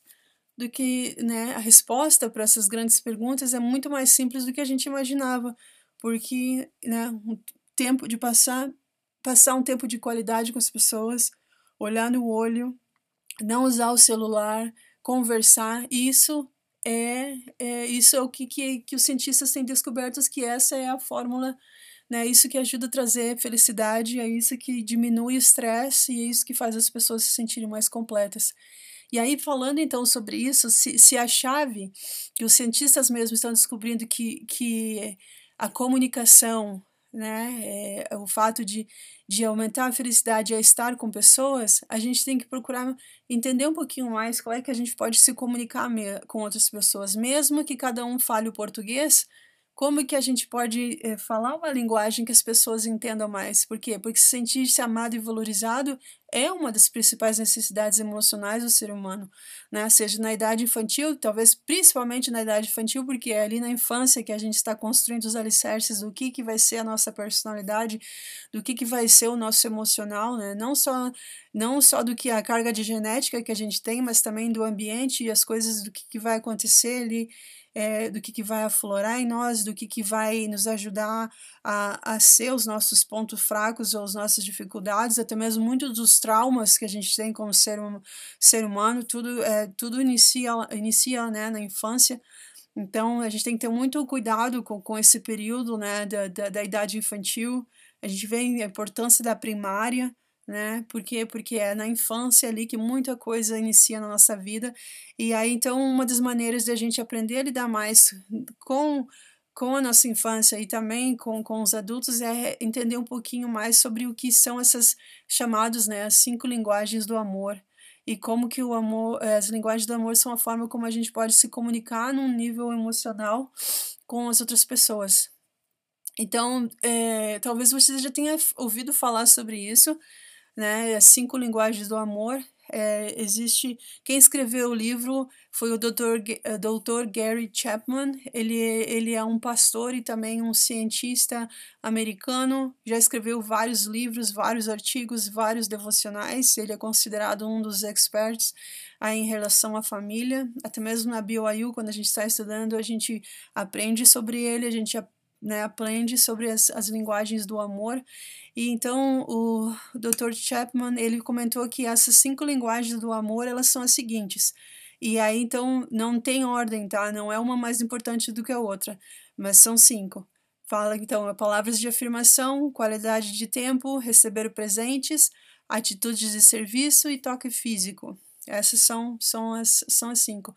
do que né, a resposta para essas grandes perguntas é muito mais simples do que a gente imaginava, porque né, um tempo de passar passar um tempo de qualidade com as pessoas, olhar no olho, não usar o celular, conversar, isso é, é isso é o que, que, que os cientistas têm descoberto que essa é a fórmula, né? Isso que ajuda a trazer felicidade, é isso que diminui o estresse e é isso que faz as pessoas se sentirem mais completas. E aí, falando então sobre isso, se, se a chave que os cientistas mesmo estão descobrindo que, que a comunicação né? É, o fato de, de aumentar a felicidade é estar com pessoas, a gente tem que procurar entender um pouquinho mais qual é que a gente pode se comunicar com outras pessoas, mesmo que cada um fale o português, como que a gente pode é, falar uma linguagem que as pessoas entendam mais? Por quê? Porque sentir-se amado e valorizado é uma das principais necessidades emocionais do ser humano, né? Seja na idade infantil, talvez principalmente na idade infantil, porque é ali na infância que a gente está construindo os alicerces do que, que vai ser a nossa personalidade, do que, que vai ser o nosso emocional, né? Não só, não só do que a carga de genética que a gente tem, mas também do ambiente e as coisas do que, que vai acontecer ali é, do que, que vai aflorar em nós, do que, que vai nos ajudar a, a ser os nossos pontos fracos ou as nossas dificuldades, até mesmo muitos dos traumas que a gente tem como ser, um, ser humano, tudo, é, tudo inicia, inicia né, na infância. Então, a gente tem que ter muito cuidado com, com esse período né, da, da, da idade infantil. A gente vê a importância da primária, né? Por quê? Porque é na infância ali que muita coisa inicia na nossa vida. E aí, então, uma das maneiras de a gente aprender a lidar mais com, com a nossa infância e também com, com os adultos é entender um pouquinho mais sobre o que são essas chamadas, né, as cinco linguagens do amor. E como que o amor, as linguagens do amor são a forma como a gente pode se comunicar num nível emocional com as outras pessoas. Então, é, talvez você já tenha ouvido falar sobre isso, né? As cinco linguagens do amor. É, existe quem escreveu o livro foi o Dr. Eh, Dr. Gary Chapman. Ele, ele é um pastor e também um cientista americano. Já escreveu vários livros, vários artigos, vários devocionais. Ele é considerado um dos experts aí em relação à família. Até mesmo na BYU, quando a gente está estudando, a gente aprende sobre ele, a gente né, aprende sobre as, as linguagens do amor. E então o Dr. Chapman, ele comentou que essas cinco linguagens do amor, elas são as seguintes. E aí então não tem ordem, tá? Não é uma mais importante do que a outra, mas são cinco. Fala então palavras de afirmação, qualidade de tempo, receber presentes, atitudes de serviço e toque físico. Essas são, são, as, são as cinco.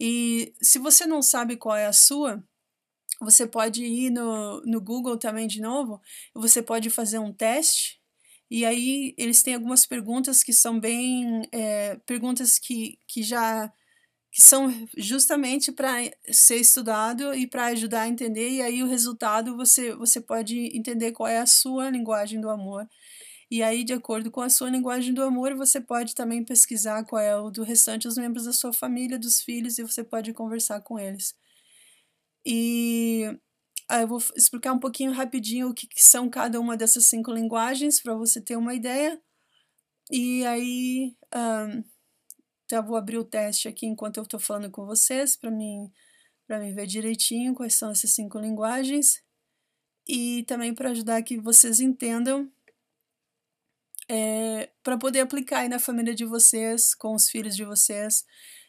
E se você não sabe qual é a sua, você pode ir no, no Google também de novo, você pode fazer um teste, e aí eles têm algumas perguntas que são bem. É, perguntas que, que já. que são justamente para ser estudado e para ajudar a entender, e aí o resultado você, você pode entender qual é a sua linguagem do amor. E aí, de acordo com a sua linguagem do amor, você pode também pesquisar qual é o do restante dos membros da sua família, dos filhos, e você pode conversar com eles. E aí eu vou explicar um pouquinho rapidinho o que, que são cada uma dessas cinco linguagens para você ter uma ideia. E aí, um, vou abrir o teste aqui enquanto eu estou falando com vocês para mim para mim ver direitinho quais são essas cinco linguagens e também para ajudar que vocês entendam é, para poder aplicar aí na família de vocês, com os filhos de vocês,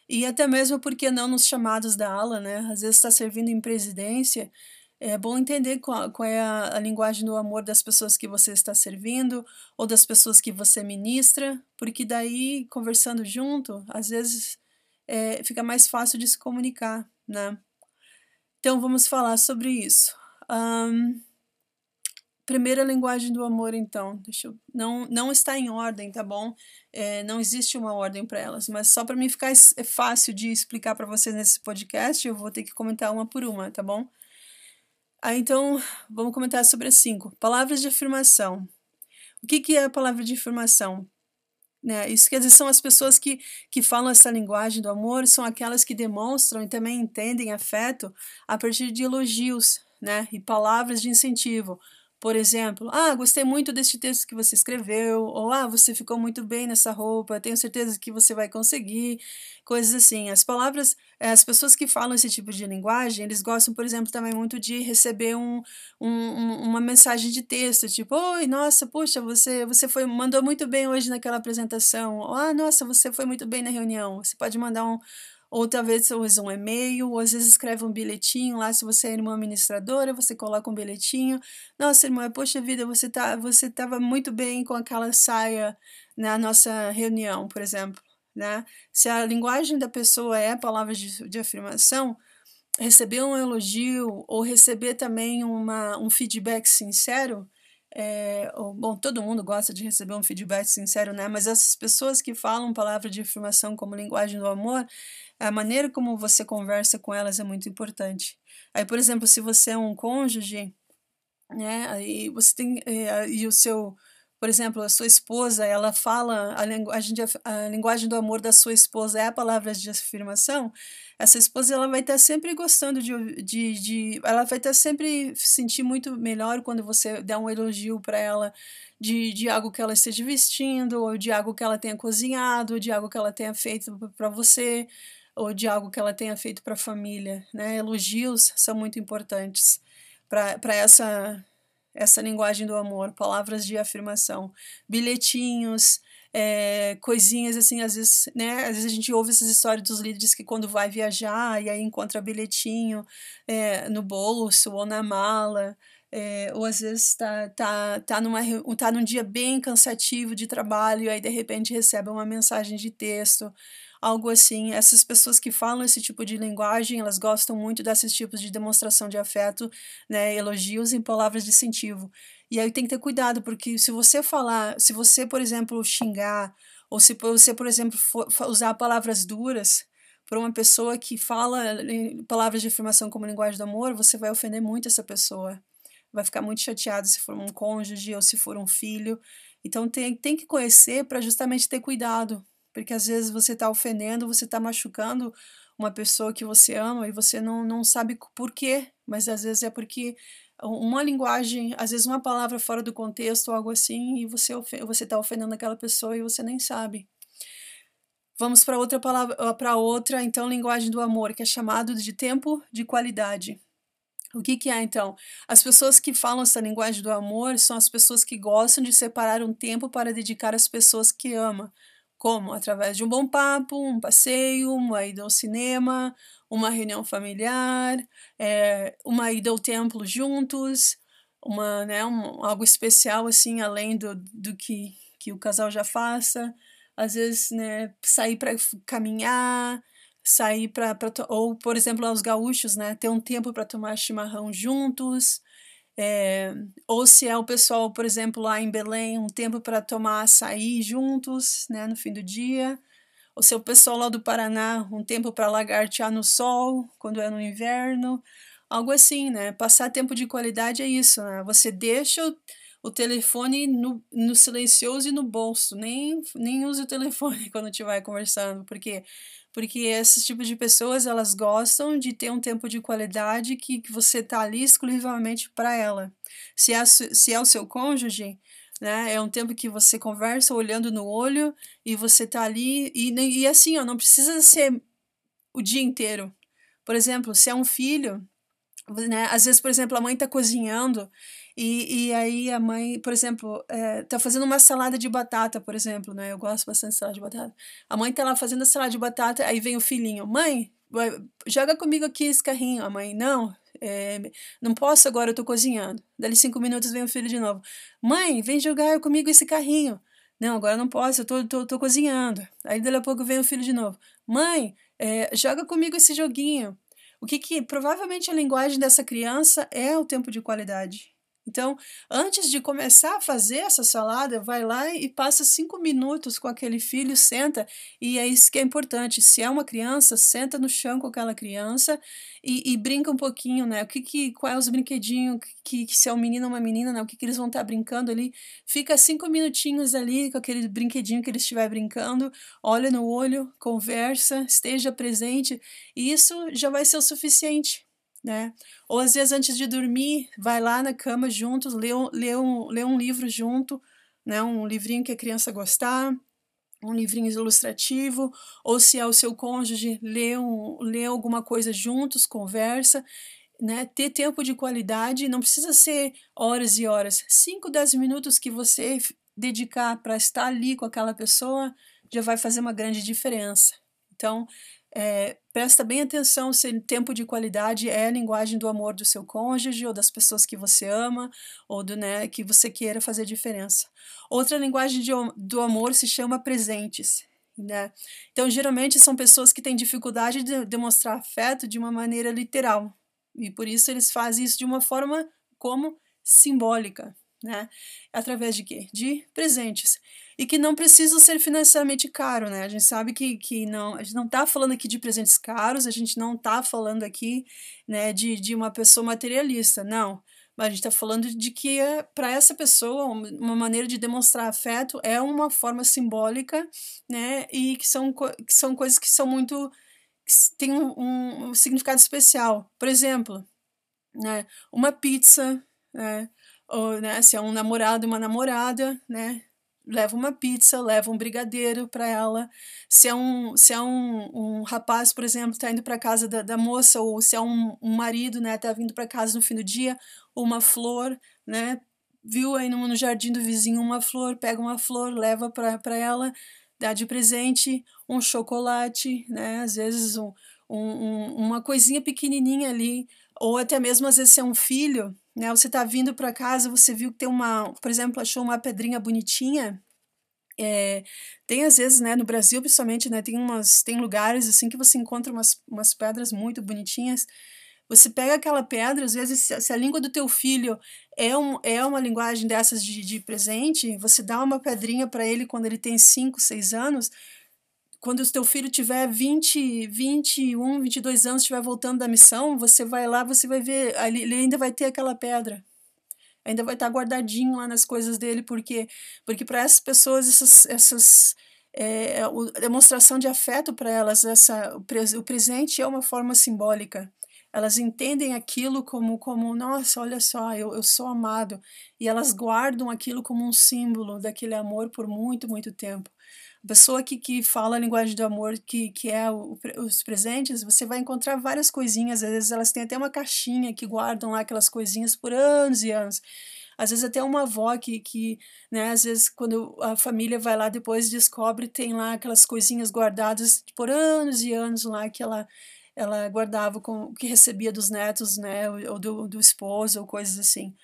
e até mesmo porque não nos chamados da ala, né? Às vezes está servindo em presidência, é bom entender qual, qual é a, a, linguagem do amor das pessoas que você está servindo ou das pessoas que você ministra, porque daí, conversando junto, às vezes é, fica mais fácil de se comunicar, né? Então, vamos falar sobre isso. Um, primeira linguagem do amor, então, deixa eu, não, não está em ordem, tá bom? É, não existe uma ordem para elas, mas só para mim ficar é fácil de explicar para vocês nesse podcast, eu vou ter que comentar uma por uma, tá bom? Aí, então, vamos comentar sobre as cinco. Palavras de afirmação. O que, que é a palavra de afirmação? Né? Isso quer dizer, são as pessoas que, que falam essa linguagem do amor, são aquelas que demonstram e também entendem afeto a partir de elogios né? e palavras de incentivo por exemplo, ah, gostei muito deste texto que você escreveu, ou ah, você ficou muito bem nessa roupa, tenho certeza que você vai conseguir, coisas assim. As palavras, eh, as pessoas que falam esse tipo de linguagem, eles gostam, por exemplo, também muito de receber um, um, uma mensagem de texto, tipo, oi, nossa, puxa, você, você foi, mandou muito bem hoje naquela apresentação, ou, ah, nossa, você foi muito bem na reunião. Você pode mandar um, ou talvez usa um e-mail, ou às vezes escreve um bilhetinho lá, se você é irmã administradora, você coloca um bilhetinho. Nossa, irmã, poxa vida, você tá, você estava muito bem com aquela saia na nossa reunião, por exemplo, né? Se a linguagem da pessoa é palavras de, de afirmação, receber um elogio ou receber também uma, um feedback sincero, é, bom, todo mundo gosta de receber um feedback sincero, né? Mas essas pessoas que falam palavra de afirmação como linguagem do amor, a maneira como você conversa com elas é muito importante. Aí, por exemplo, se você é um cônjuge, né? Aí você tem é, e o seu por exemplo, a sua esposa, ela fala a linguagem, de, a linguagem do amor da sua esposa é a palavra de afirmação, essa esposa ela vai estar sempre gostando de, de, de ela vai estar sempre sentir muito melhor quando você dá um elogio para ela de, de algo que ela esteja vestindo, ou de algo que ela tenha cozinhado, ou de algo que ela tenha feito para você, ou de algo que ela tenha feito para a família. Né? Elogios são muito importantes para essa, essa linguagem do amor, palavras de afirmação, bilhetinhos, é, coisinhas assim, às vezes, né? Às vezes a gente ouve essas histórias dos líderes que quando vai viajar e aí encontra bilhetinho é, no bolso ou na mala. É, ou às vezes está tá, tá, numa, tá num dia bem cansativo de trabalho e aí de repente recebe uma mensagem de texto, algo assim. Essas pessoas que falam esse tipo de linguagem, elas gostam muito desses tipos de demonstração de afeto, né, elogios em palavras de incentivo. E aí tem que ter cuidado, porque se você falar, se você, por exemplo, xingar, ou se você, por exemplo, for, usar palavras duras, para uma pessoa que fala palavras de afirmação como linguagem do amor, você vai ofender muito essa pessoa vai ficar muito chateado se for um cônjuge ou se for um filho. Então tem, tem que conhecer para justamente ter cuidado, porque às vezes você está ofendendo, você está machucando uma pessoa que você ama e você não, não sabe por quê, mas às vezes é porque uma linguagem, às vezes uma palavra fora do contexto ou algo assim, e você você está ofendendo aquela pessoa e você nem sabe. Vamos para outra palavra, para outra, então, linguagem do amor, que é chamado de tempo de qualidade. O que, que é então? As pessoas que falam essa linguagem do amor são as pessoas que gostam de separar um tempo para dedicar às pessoas que ama. Como? Através de um bom papo, um passeio, uma ida ao cinema, uma reunião familiar, é, uma ida ao templo juntos, uma, né, um, algo especial assim, além do, do que, que o casal já faça. Às vezes, né, sair para caminhar, sair para ou por exemplo os gaúchos né ter um tempo para tomar chimarrão juntos é, ou se é o pessoal por exemplo lá em Belém um tempo para tomar açaí juntos né no fim do dia. Ou se é o pessoal lá do Paraná um tempo para lagartear no sol quando é no inverno. Algo assim né? Passar tempo de qualidade é isso né? Você deixa o, o telefone no, no silencioso e no bolso. Nem nem use o telefone quando estiver conversando porque porque esses tipos de pessoas elas gostam de ter um tempo de qualidade que, que você tá ali exclusivamente para ela. Se é, se é o seu cônjuge, né, é um tempo que você conversa olhando no olho e você tá ali e, e assim, ó, não precisa ser o dia inteiro. Por exemplo, se é um filho, né, às vezes, por exemplo, a mãe tá cozinhando e, e aí a mãe, por exemplo, é, tá fazendo uma salada de batata, por exemplo, né? Eu gosto bastante de salada de batata. A mãe tá lá fazendo a salada de batata, aí vem o filhinho, mãe, joga comigo aqui esse carrinho. A mãe, não, é, não posso agora, eu tô cozinhando. Dali cinco minutos vem o filho de novo. Mãe, vem jogar comigo esse carrinho. Não, agora não posso, eu tô, tô, tô cozinhando. Aí dali a pouco vem o filho de novo. Mãe, é, joga comigo esse joguinho. O que que provavelmente a linguagem dessa criança é o tempo de qualidade. Então, antes de começar a fazer essa salada, vai lá e passa cinco minutos com aquele filho, senta, e é isso que é importante. Se é uma criança, senta no chão com aquela criança e, e brinca um pouquinho, né? O que, que qual é os brinquedinhos que, que se é um menino ou uma menina, né? O que, que eles vão estar tá brincando ali? Fica cinco minutinhos ali com aquele brinquedinho que eles estiver brincando, olha no olho, conversa, esteja presente, e isso já vai ser o suficiente né? Ou às vezes antes de dormir, vai lá na cama juntos, lê um, lê um, lê um livro junto, né? Um livrinho que a criança gostar, um livrinho ilustrativo, ou se é o seu cônjuge, lê, um, lê alguma coisa juntos, conversa, né? Ter tempo de qualidade, não precisa ser horas e horas, 5, 10 minutos que você dedicar para estar ali com aquela pessoa já vai fazer uma grande diferença. Então, é, presta bem atenção se tempo de qualidade é a linguagem do amor do seu cônjuge ou das pessoas que você ama ou do né, que você queira fazer diferença. Outra linguagem de, do amor se chama presentes. Né? Então, geralmente são pessoas que têm dificuldade de demonstrar afeto de uma maneira literal. E por isso eles fazem isso de uma forma como simbólica né? Através de quê? De presentes. E que não precisam ser financeiramente caros, né? A gente sabe que, que não, a gente não está falando aqui de presentes caros, a gente não está falando aqui, né, de, de uma pessoa materialista, não. mas a gente está falando de que para essa pessoa uma maneira de demonstrar afeto é uma forma simbólica, né? E que são, que são coisas que são muito que têm um, um significado especial. Por exemplo, né? Uma pizza, né? Ou, né? Se é um namorado e uma namorada, né? leva uma pizza, leva um brigadeiro para ela. Se é um, se é um, um rapaz, por exemplo, está indo para casa da, da moça, ou se é um, um marido, né, tá vindo para casa no fim do dia, uma flor, né, viu aí no, no jardim do vizinho uma flor, pega uma flor, leva para ela, dá de presente um chocolate, né, às vezes um, um, uma coisinha pequenininha ali, ou até mesmo às vezes se é um filho, né? Você está vindo para casa, você viu que tem uma, por exemplo, achou uma pedrinha bonitinha. É, tem às vezes, né, no Brasil principalmente, né, tem umas, tem lugares assim que você encontra umas, umas pedras muito bonitinhas. Você pega aquela pedra, às vezes, se a língua do teu filho é, um, é uma linguagem dessas de, de presente, você dá uma pedrinha para ele quando ele tem 5, 6 anos, quando o teu filho tiver 20, 21, 22 anos, estiver voltando da missão, você vai lá, você vai ver, ele ainda vai ter aquela pedra. Ainda vai estar guardadinho lá nas coisas dele, porque porque para essas pessoas essas essas é, a demonstração de afeto para elas, essa o, presente é uma forma simbólica. Elas entendem aquilo como como nossa, olha só, eu, eu sou amado e elas guardam aquilo como um símbolo daquele amor por muito muito tempo pessoa que, que fala a linguagem do amor, que, que é o, os presentes, você vai encontrar várias coisinhas. Às vezes elas têm até uma caixinha que guardam lá aquelas coisinhas por anos e anos. Às vezes até uma avó que, que né, às vezes quando a família vai lá depois descobre, tem lá aquelas coisinhas guardadas por anos e anos lá que ela ela guardava com o que recebia dos netos, né, ou do, do esposo, ou coisas assim.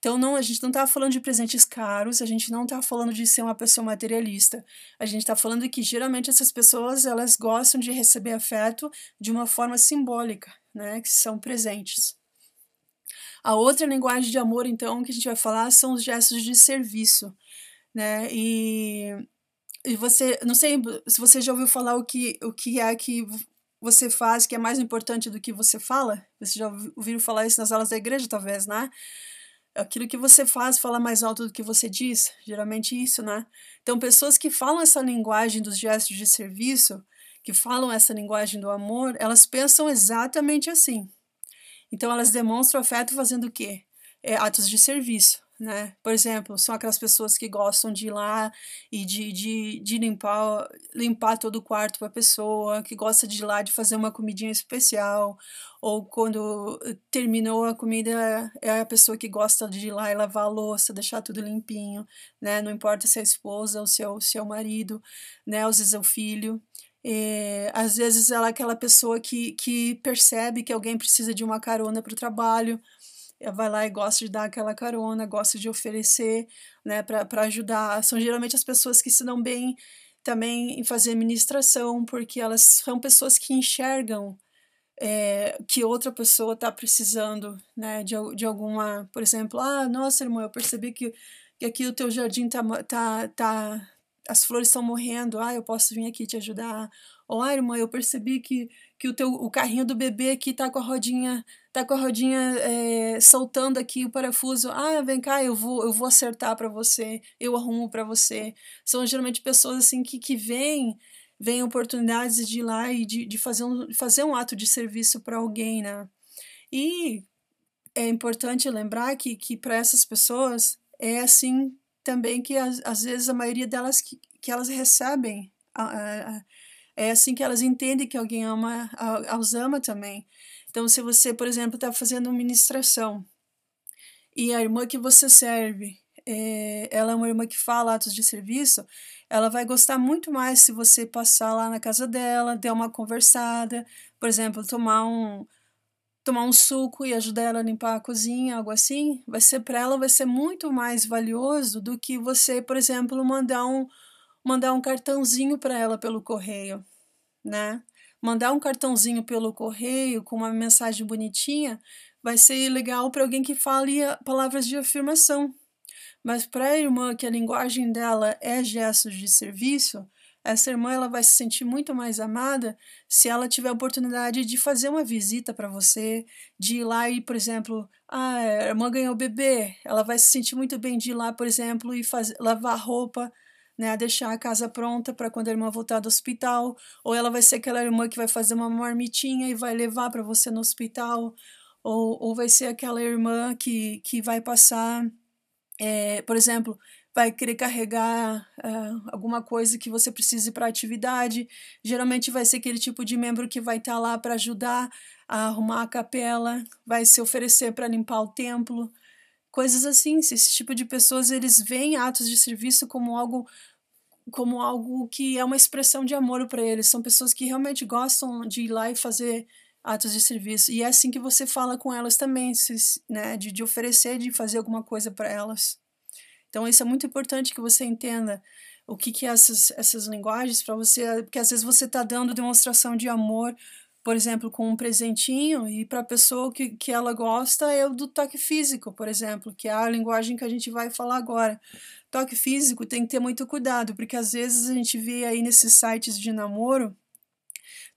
Então, não, a gente não está falando de presentes caros, a gente não está falando de ser uma pessoa materialista. A gente está falando que geralmente essas pessoas elas gostam de receber afeto de uma forma simbólica, né? Que são presentes. A outra linguagem de amor, então, que a gente vai falar são os gestos de serviço, né? E, e você, não sei se você já ouviu falar o que, o que é que você faz que é mais importante do que você fala. Você já ouviu falar isso nas aulas da igreja, talvez, né? Aquilo que você faz fala mais alto do que você diz, geralmente isso, né? Então, pessoas que falam essa linguagem dos gestos de serviço, que falam essa linguagem do amor, elas pensam exatamente assim. Então, elas demonstram afeto fazendo o quê? É, atos de serviço né? Por exemplo, são aquelas pessoas que gostam de ir lá e de, de, de limpar, limpar todo o quarto para a pessoa, que gosta de ir lá de fazer uma comidinha especial, ou quando terminou a comida, é a pessoa que gosta de ir lá e lavar a louça, deixar tudo limpinho, né? Não importa se é a esposa ou se é o seu marido, né? Às vezes é o filho. E, às vezes ela é aquela pessoa que, que percebe que alguém precisa de uma carona para o trabalho, vai lá e gosta de dar aquela carona, gosta de oferecer, né, para ajudar. São geralmente as pessoas que se dão bem também em fazer administração, porque elas são pessoas que enxergam é, que outra pessoa está precisando, né, de, de alguma, por exemplo, ah, nossa, irmã, eu percebi que, que aqui o teu jardim tá, tá, tá, as flores estão morrendo, ah, eu posso vir aqui te ajudar. Ou, ah, irmã, eu percebi que, que o, teu, o carrinho do bebê aqui tá com a rodinha tá com a rodinha é, soltando aqui o parafuso. Ah, vem cá, eu vou, eu vou acertar para você, eu arrumo para você. São geralmente pessoas assim que, que vêm vêm oportunidades de ir lá e de, de fazer, um, fazer um ato de serviço para alguém, né? E é importante lembrar que, que para essas pessoas é assim também que às, às vezes a maioria delas que, que elas recebem a, a, é assim que elas entendem que alguém ama, as ama também. Então, se você, por exemplo, está fazendo ministração e a irmã que você serve, é, ela é uma irmã que fala atos de serviço, ela vai gostar muito mais se você passar lá na casa dela, der uma conversada, por exemplo, tomar um tomar um suco e ajudar ela a limpar a cozinha, algo assim, vai ser para ela vai ser muito mais valioso do que você, por exemplo, mandar um mandar um cartãozinho para ela pelo correio, né? mandar um cartãozinho pelo correio com uma mensagem bonitinha vai ser legal para alguém que fale palavras de afirmação. Mas para a irmã que a linguagem dela é gestos de serviço, essa irmã ela vai se sentir muito mais amada se ela tiver a oportunidade de fazer uma visita para você, de ir lá e, por exemplo, ah, a irmã ganhou bebê, ela vai se sentir muito bem de ir lá, por exemplo, e fazer, lavar roupa, né, deixar a casa pronta para quando a irmã voltar do hospital, ou ela vai ser aquela irmã que vai fazer uma marmitinha e vai levar para você no hospital, ou, ou vai ser aquela irmã que, que vai passar, é, por exemplo, vai querer carregar uh, alguma coisa que você precise para a atividade. Geralmente vai ser aquele tipo de membro que vai estar tá lá para ajudar a arrumar a capela, vai se oferecer para limpar o templo, coisas assim. Esse tipo de pessoas eles veem atos de serviço como algo como algo que é uma expressão de amor para eles. São pessoas que realmente gostam de ir lá e fazer atos de serviço. E é assim que você fala com elas também, né, de, de oferecer, de fazer alguma coisa para elas. Então, isso é muito importante que você entenda o que, que é essas, essas linguagens para você, porque às vezes você está dando demonstração de amor, por exemplo, com um presentinho, e para a pessoa que, que ela gosta é o do toque físico, por exemplo, que é a linguagem que a gente vai falar agora. Toque físico tem que ter muito cuidado, porque às vezes a gente vê aí nesses sites de namoro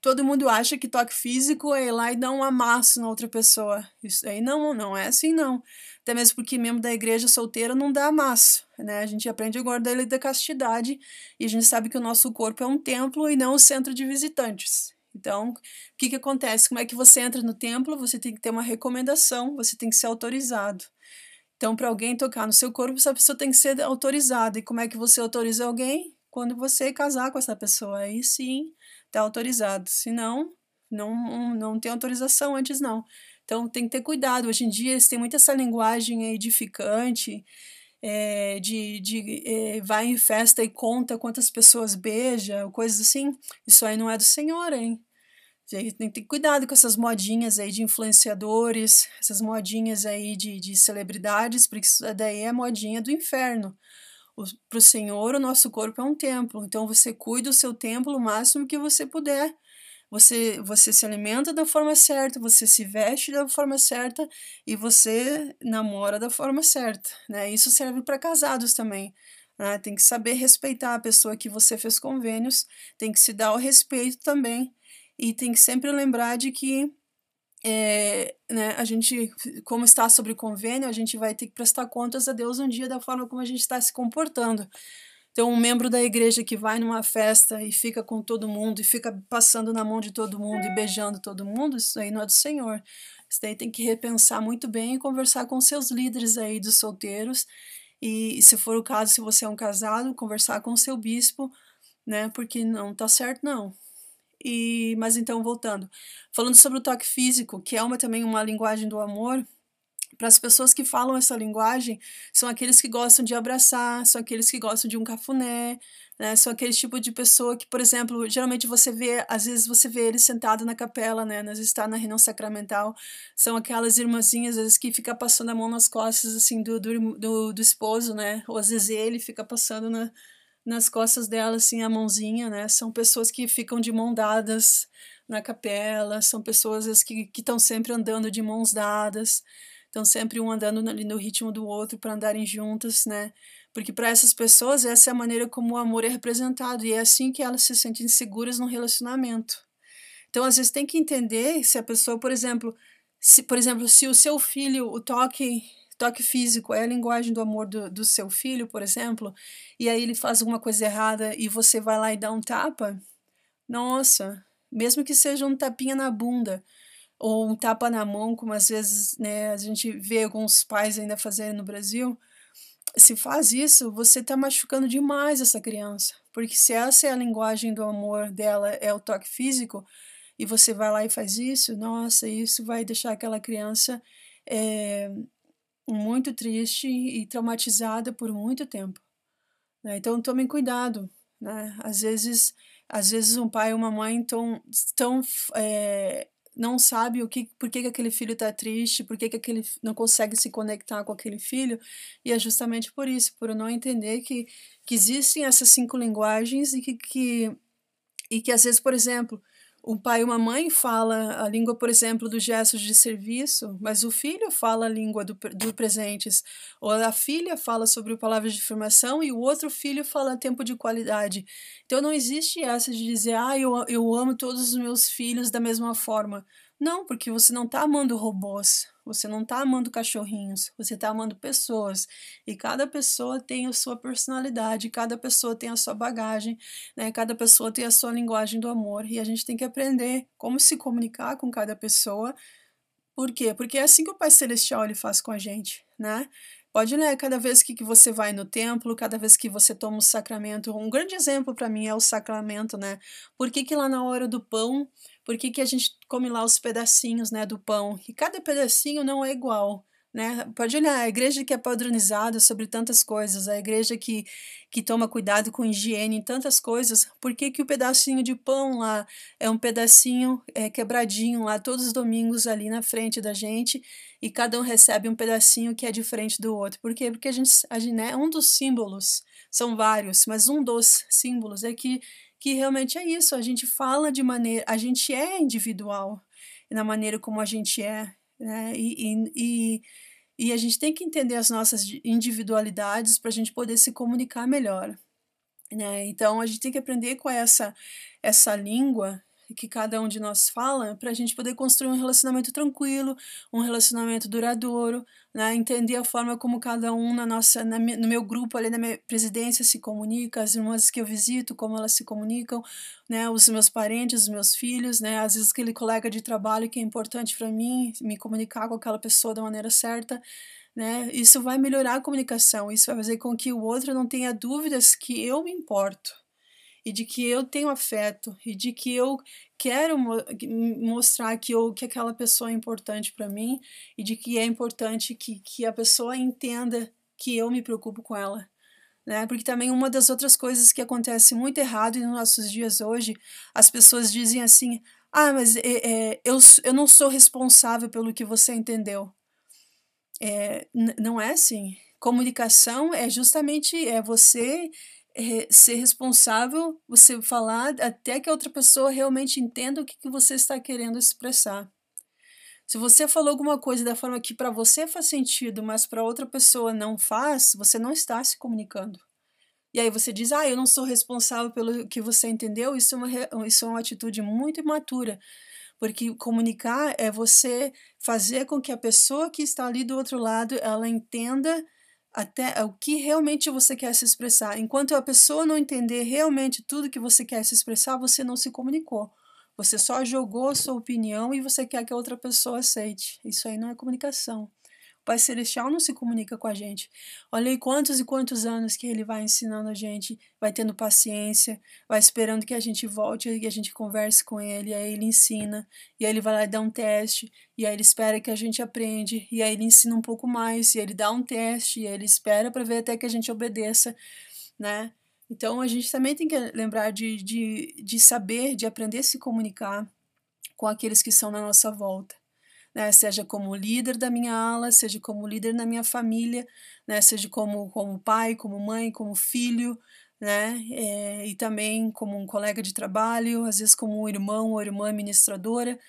todo mundo acha que toque físico é ir lá e dar um amasso na outra pessoa. Isso aí não, não é assim não. Até mesmo porque membro da igreja solteira não dá amasso, né? A gente aprende a guardar ele da castidade e a gente sabe que o nosso corpo é um templo e não um centro de visitantes. Então, o que, que acontece? Como é que você entra no templo? Você tem que ter uma recomendação, você tem que ser autorizado. Então, para alguém tocar no seu corpo, essa pessoa tem que ser autorizada. E como é que você autoriza alguém? Quando você casar com essa pessoa. Aí sim, está autorizado. Se não, não, não tem autorização antes, não. Então tem que ter cuidado. Hoje em dia têm muita essa linguagem edificante, é, de, de é, vai em festa e conta quantas pessoas beija, coisas assim. Isso aí não é do Senhor, hein? Tem que ter cuidado com essas modinhas aí de influenciadores, essas modinhas aí de, de celebridades, porque isso daí é modinha do inferno. Para o Senhor, o nosso corpo é um templo. Então você cuida do seu templo o máximo que você puder. Você, você se alimenta da forma certa, você se veste da forma certa e você namora da forma certa. Né? Isso serve para casados também. Né? Tem que saber respeitar a pessoa que você fez convênios, tem que se dar o respeito também e tem que sempre lembrar de que é, né, a gente, como está sobre convênio, a gente vai ter que prestar contas a Deus um dia da forma como a gente está se comportando. Então, um membro da igreja que vai numa festa e fica com todo mundo e fica passando na mão de todo mundo e beijando todo mundo, isso aí não é do Senhor. Isso daí tem que repensar muito bem e conversar com seus líderes aí dos solteiros. E, se for o caso, se você é um casado, conversar com o seu bispo, né? Porque não tá certo, não. E, mas então, voltando. Falando sobre o toque físico, que é uma, também uma linguagem do amor, para as pessoas que falam essa linguagem, são aqueles que gostam de abraçar, são aqueles que gostam de um cafuné, né? São aquele tipo de pessoa que, por exemplo, geralmente você vê, às vezes você vê ele sentado na capela, né? Às vezes está na reunião sacramental, são aquelas irmãzinhas, às vezes, que fica passando a mão nas costas, assim, do, do, do, do esposo, né? Ou às vezes ele fica passando na, nas costas dela, assim, a mãozinha, né? São pessoas que ficam de mão dadas na capela, são pessoas que estão sempre andando de mãos dadas, estão sempre um andando ali no ritmo do outro para andarem juntas, né? Porque para essas pessoas, essa é a maneira como o amor é representado e é assim que elas se sentem seguras no relacionamento. Então, às vezes, tem que entender se a pessoa, por exemplo, se, por exemplo, se o seu filho, o toque toque físico é a linguagem do amor do, do seu filho, por exemplo, e aí ele faz alguma coisa errada e você vai lá e dá um tapa, nossa, mesmo que seja um tapinha na bunda ou um tapa na mão, como às vezes né, a gente vê alguns pais ainda fazerem no Brasil, se faz isso, você está machucando demais essa criança. Porque se essa é a linguagem do amor dela, é o toque físico, e você vai lá e faz isso, nossa, isso vai deixar aquela criança é, muito triste e traumatizada por muito tempo. Né? Então tomem cuidado, né? Às vezes, às vezes um pai ou uma mãe tão, tão é, não sabe o que, por que, que aquele filho está triste, por que, que aquele não consegue se conectar com aquele filho, e é justamente por isso, por não entender que, que existem essas cinco linguagens e que, que, e que às vezes, por exemplo, um pai e uma mãe fala a língua, por exemplo, dos gestos de serviço, mas o filho fala a língua do, do presentes. Ou a filha fala sobre palavras de afirmação e o outro filho fala tempo de qualidade. Então não existe essa de dizer, ah, eu, eu amo todos os meus filhos da mesma forma. Não, porque você não está amando robôs, você não está amando cachorrinhos, você está amando pessoas. E cada pessoa tem a sua personalidade, cada pessoa tem a sua bagagem, né? cada pessoa tem a sua linguagem do amor. E a gente tem que aprender como se comunicar com cada pessoa. Por quê? Porque é assim que o Pai Celestial ele faz com a gente, né? Pode ler, cada vez que, que você vai no templo, cada vez que você toma um sacramento. Um grande exemplo para mim é o sacramento, né? Por que, que lá na hora do pão por que, que a gente come lá os pedacinhos né, do pão? E cada pedacinho não é igual. Né? Pode olhar, a igreja que é padronizada sobre tantas coisas, a igreja que, que toma cuidado com higiene em tantas coisas, por que, que o pedacinho de pão lá é um pedacinho é, quebradinho lá todos os domingos ali na frente da gente e cada um recebe um pedacinho que é diferente do outro? Por quê? Porque a gente, a gente né, um dos símbolos, são vários, mas um dos símbolos é que que realmente é isso, a gente fala de maneira, a gente é individual na maneira como a gente é, né? E, e, e, a gente tem que entender as nossas individualidades para a gente poder se comunicar melhor, né? Então a gente tem que aprender com essa essa língua que cada um de nós fala para a gente poder construir um relacionamento tranquilo, um relacionamento duradouro, né? entender a forma como cada um na nossa, na, no meu grupo ali na minha presidência se comunica, as irmãs que eu visito, como elas se comunicam, né? os meus parentes, os meus filhos, né? às vezes aquele colega de trabalho que é importante para mim, me comunicar com aquela pessoa da maneira certa, né? Isso vai melhorar a comunicação, isso vai fazer com que o outro não tenha dúvidas que eu me importo e de que eu tenho afeto e de que eu quero mo mostrar que, eu, que aquela pessoa é importante para mim e de que é importante que, que a pessoa entenda que eu me preocupo com ela. Né? Porque também uma das outras coisas que acontece muito errado nos nossos dias hoje, as pessoas dizem assim: ah, mas é, é, eu, eu não sou responsável pelo que você entendeu. É, não é assim. Comunicação é justamente é você ser responsável, você falar até que a outra pessoa realmente entenda o que, que você está querendo expressar. Se você falou alguma coisa da forma que para você faz sentido, mas para outra pessoa não faz, você não está se comunicando. E aí você diz, ah, eu não sou responsável pelo que você entendeu, isso é uma, isso é uma atitude muito imatura. Porque comunicar é você fazer com que a pessoa que está ali do outro lado, ela entenda até o que realmente você quer se expressar. Enquanto a pessoa não entender realmente tudo que você quer se expressar, você não se comunicou. Você só jogou a sua opinião e você quer que a outra pessoa aceite. Isso aí não é comunicação. Pai Celestial não se comunica com a gente. Olha aí quantos e quantos anos que ele vai ensinando a gente, vai tendo paciência, vai esperando que a gente volte e a gente converse com ele, aí ele ensina, e aí ele vai lá e dá um teste, e aí ele espera que a gente aprende, e aí ele ensina um pouco mais, e ele dá um teste, e ele espera para ver até que a gente obedeça, né? Então a gente também tem que lembrar de, de, de saber, de aprender a se comunicar com aqueles que são na nossa volta né? Seja como líder da minha ala, seja como líder na minha família, né? Seja como, como pai, como mãe, como filho, né? É, e também como um colega de trabalho, às vezes como um irmão ou irmã ministradora,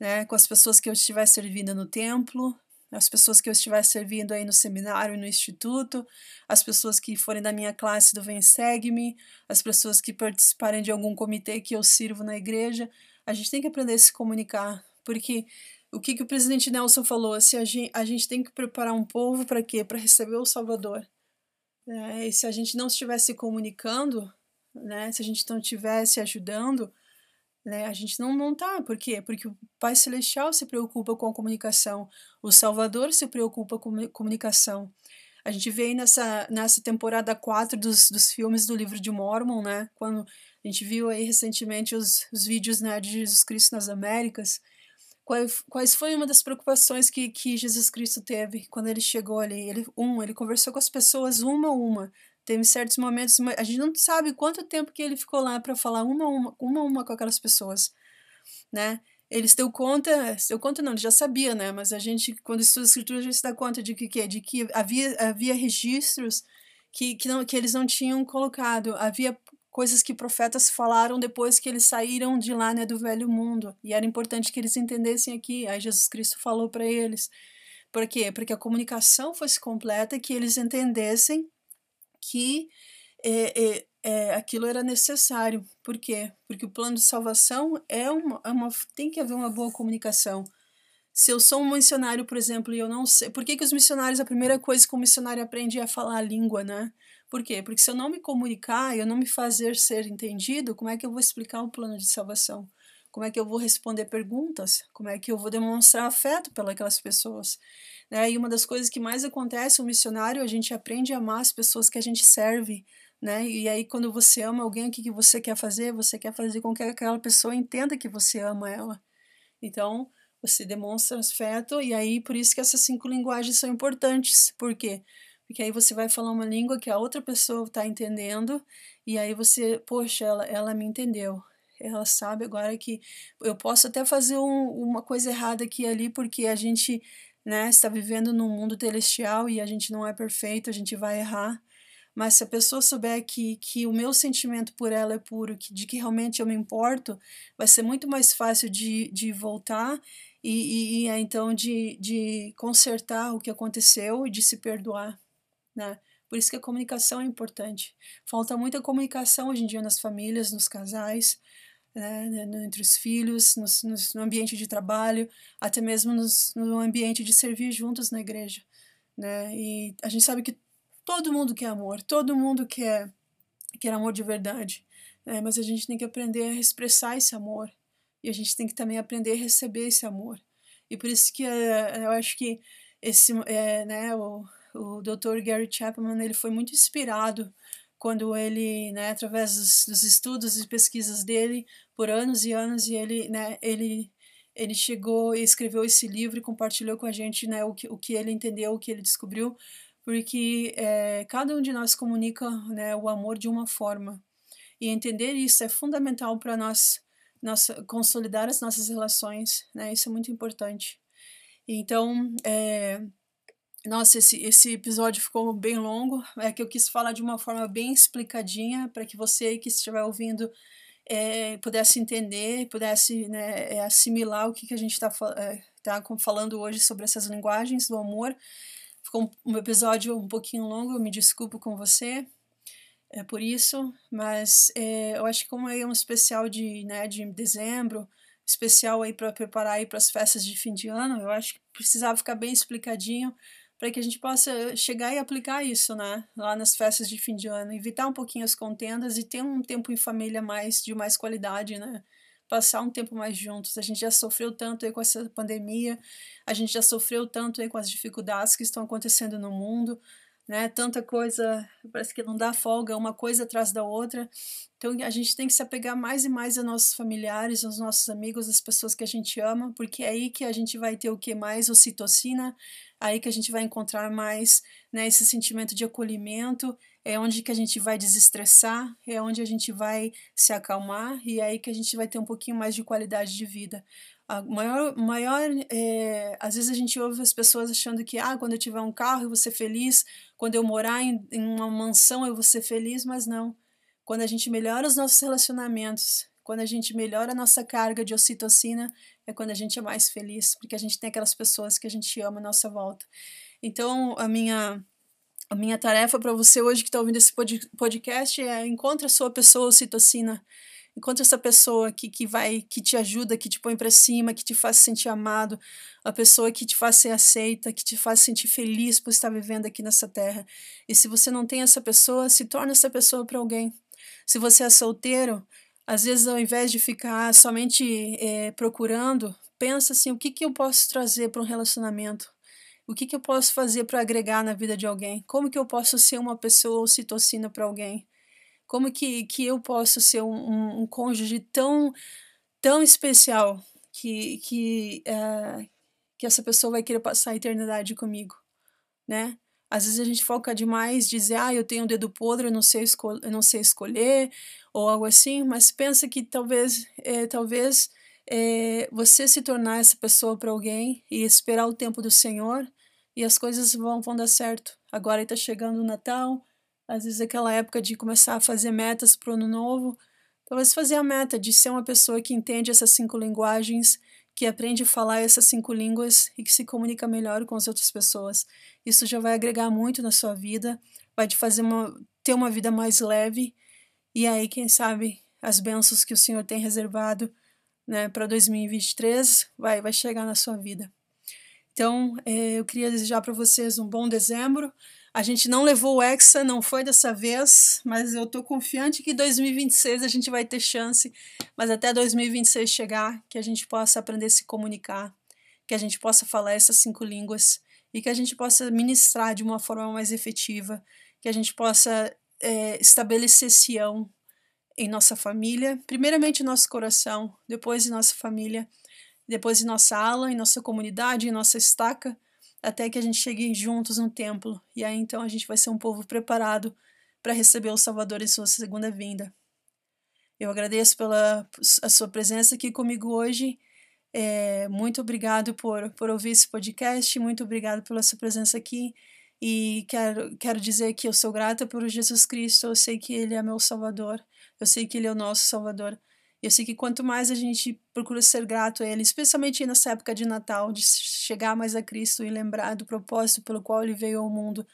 né? Com as pessoas que eu estiver servindo no templo, as pessoas que eu estiver servindo aí no seminário e no instituto, as pessoas que forem da minha classe do Vem Segue-me, as pessoas que participarem de algum comitê que eu sirvo na igreja, a gente tem que aprender a se comunicar, porque o que, que o presidente Nelson falou? Se a gente, a gente tem que preparar um povo para quê? Para receber o Salvador. É, e se a gente não estivesse se comunicando, né, se a gente não estivesse ajudando, né, a gente não, não tá. Por quê? Porque o Pai Celestial se preocupa com a comunicação, o Salvador se preocupa com a comunicação. A gente vê aí nessa, nessa temporada 4 dos, dos filmes do livro de Mormon, né? Quando a gente viu aí recentemente os, os vídeos né, de Jesus Cristo nas Américas, quais, foi uma das preocupações que, que Jesus Cristo teve quando ele chegou ali? Ele, um, ele conversou com as pessoas uma a uma. Teve certos momentos, a gente não sabe quanto tempo que ele ficou lá para falar uma a uma, uma a uma com aquelas pessoas, né? Eles deu conta, deu conta não, ele já sabia, né? Mas a gente, quando estuda a escritura, a gente se dá conta de que, de que havia, havia registros que, que, não, que eles não tinham colocado, havia coisas que profetas falaram depois que eles saíram de lá, né, do velho mundo. E era importante que eles entendessem aqui. Aí Jesus Cristo falou para eles. Por quê? Porque a comunicação fosse completa, que eles entendessem que é, é, é, aquilo era necessário. Por quê? Porque o plano de salvação é uma, é uma, tem que haver uma boa comunicação. Se eu sou um missionário, por exemplo, e eu não sei. Por que, que os missionários, a primeira coisa que o missionário aprende é falar a língua, né? Por quê? Porque se eu não me comunicar, eu não me fazer ser entendido, como é que eu vou explicar o plano de salvação? Como é que eu vou responder perguntas? Como é que eu vou demonstrar afeto pelas pessoas? Né? E uma das coisas que mais acontece, o missionário, a gente aprende a amar as pessoas que a gente serve, né? E aí quando você ama alguém, o que, que você quer fazer? Você quer fazer com que aquela pessoa entenda que você ama ela. Então, você demonstra afeto e aí por isso que essas cinco linguagens são importantes. Por quê? Porque aí você vai falar uma língua que a outra pessoa está entendendo e aí você, poxa, ela, ela me entendeu. Ela sabe agora que eu posso até fazer um, uma coisa errada aqui e ali porque a gente né, está vivendo num mundo celestial e a gente não é perfeito, a gente vai errar. Mas se a pessoa souber que, que o meu sentimento por ela é puro, que, de que realmente eu me importo, vai ser muito mais fácil de, de voltar e, e, e então de, de consertar o que aconteceu e de se perdoar né? Por isso que a comunicação é importante. Falta muita comunicação hoje em dia nas famílias, nos casais, né? entre os filhos, no ambiente de trabalho, até mesmo no ambiente de servir juntos na igreja. Né? E a gente sabe que todo mundo quer amor, todo mundo quer, quer amor de verdade. Né? Mas a gente tem que aprender a expressar esse amor. E a gente tem que também aprender a receber esse amor. E por isso que uh, eu acho que esse, é, né, o, o Dr. Gary Chapman ele foi muito inspirado quando ele, né, através dos, dos, estudos e pesquisas dele, por anos e anos, e ele, né, ele, ele chegou e escreveu esse livro e compartilhou com a gente, né, o que, o que ele entendeu, o que ele descobriu, porque é, cada um de nós comunica, né, o amor de uma forma, e entender isso é fundamental para nós, nós consolidar as nossas relações, né, isso é muito importante. Então, é, nossa, esse, esse episódio ficou bem longo, é que eu quis falar de uma forma bem explicadinha para que você que estiver ouvindo é, pudesse entender, pudesse né, é, assimilar o que, que a gente está é, tá falando hoje sobre essas linguagens do amor. Ficou um episódio um pouquinho longo, eu me desculpo com você é por isso, mas é, eu acho que como é um especial de, né, de dezembro, especial aí para preparar aí para as festas de fim de ano, eu acho que precisava ficar bem explicadinho para que a gente possa chegar e aplicar isso, né, lá nas festas de fim de ano, evitar um pouquinho as contendas e ter um tempo em família mais de mais qualidade, né? Passar um tempo mais juntos. A gente já sofreu tanto aí com essa pandemia, a gente já sofreu tanto aí com as dificuldades que estão acontecendo no mundo, né? Tanta coisa, parece que não dá folga, uma coisa atrás da outra. Então a gente tem que se apegar mais e mais aos nossos familiares, aos nossos amigos, às pessoas que a gente ama, porque é aí que a gente vai ter o que mais? Ocitocina, aí que a gente vai encontrar mais né, esse sentimento de acolhimento, é onde que a gente vai desestressar, é onde a gente vai se acalmar e é aí que a gente vai ter um pouquinho mais de qualidade de vida. A maior, maior é, às vezes a gente ouve as pessoas achando que ah, quando eu tiver um carro eu vou ser feliz, quando eu morar em, em uma mansão eu vou ser feliz, mas não. Quando a gente melhora os nossos relacionamentos, quando a gente melhora a nossa carga de ocitocina, é quando a gente é mais feliz, porque a gente tem aquelas pessoas que a gente ama à nossa volta. Então, a minha a minha tarefa para você hoje que está ouvindo esse podcast é encontre a sua pessoa ocitocina. Encontre essa pessoa que, que vai, que te ajuda, que te põe para cima, que te faz sentir amado, a pessoa que te faz ser aceita, que te faz sentir feliz por estar vivendo aqui nessa terra. E se você não tem essa pessoa, se torne essa pessoa para alguém. Se você é solteiro, às vezes, ao invés de ficar somente é, procurando, pensa assim: o que, que eu posso trazer para um relacionamento? O que, que eu posso fazer para agregar na vida de alguém? Como que eu posso ser uma pessoa ocitocina para alguém? Como que, que eu posso ser um, um, um cônjuge tão, tão especial que, que, uh, que essa pessoa vai querer passar a eternidade comigo, né? Às vezes a gente foca demais, dizer, ah, eu tenho um dedo podre, eu não sei, eu não sei escolher, ou algo assim, mas pensa que talvez, é, talvez é, você se tornar essa pessoa para alguém e esperar o tempo do Senhor e as coisas vão, vão dar certo. Agora está chegando o Natal, às vezes aquela época de começar a fazer metas para o ano novo, talvez fazer a meta de ser uma pessoa que entende essas cinco linguagens, que aprende a falar essas cinco línguas e que se comunica melhor com as outras pessoas. Isso já vai agregar muito na sua vida, vai te fazer uma, ter uma vida mais leve, e aí, quem sabe, as bênçãos que o Senhor tem reservado né, para 2023 vai, vai chegar na sua vida. Então, é, eu queria desejar para vocês um bom dezembro. A gente não levou o Hexa, não foi dessa vez, mas eu estou confiante que 2026 a gente vai ter chance, mas até 2026 chegar, que a gente possa aprender a se comunicar, que a gente possa falar essas cinco línguas e que a gente possa ministrar de uma forma mais efetiva, que a gente possa é, estabelecer Sião em nossa família, primeiramente em nosso coração, depois em nossa família, depois em nossa ala, em nossa comunidade, em nossa estaca, até que a gente chegue juntos no templo. E aí então a gente vai ser um povo preparado para receber o Salvador em sua segunda vinda. Eu agradeço pela a sua presença aqui comigo hoje. É, muito obrigado por, por ouvir esse podcast, muito obrigado pela sua presença aqui. E quero, quero dizer que eu sou grata por Jesus Cristo, eu sei que Ele é meu Salvador, eu sei que Ele é o nosso Salvador. Eu sei que quanto mais a gente procura ser grato a Ele, especialmente nessa época de Natal, de chegar mais a Cristo e lembrar do propósito pelo qual Ele veio ao mundo,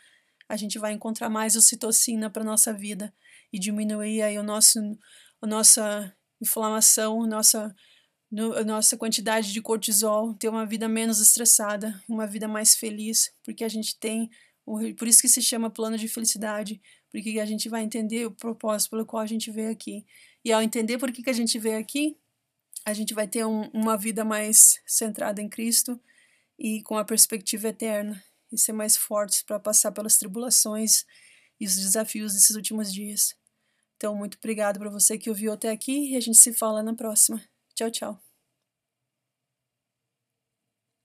a gente vai encontrar mais ocitocina para nossa vida e diminuir aí o nosso, a nossa inflamação, a nossa, a nossa quantidade de cortisol, ter uma vida menos estressada, uma vida mais feliz, porque a gente tem, por isso que se chama plano de felicidade, porque a gente vai entender o propósito pelo qual a gente veio aqui. E ao entender por que, que a gente veio aqui, a gente vai ter um, uma vida mais centrada em Cristo e com a perspectiva eterna e ser mais fortes para passar pelas tribulações e os desafios desses últimos dias. Então, muito obrigado para você que ouviu até aqui e a gente se fala na próxima. Tchau, tchau.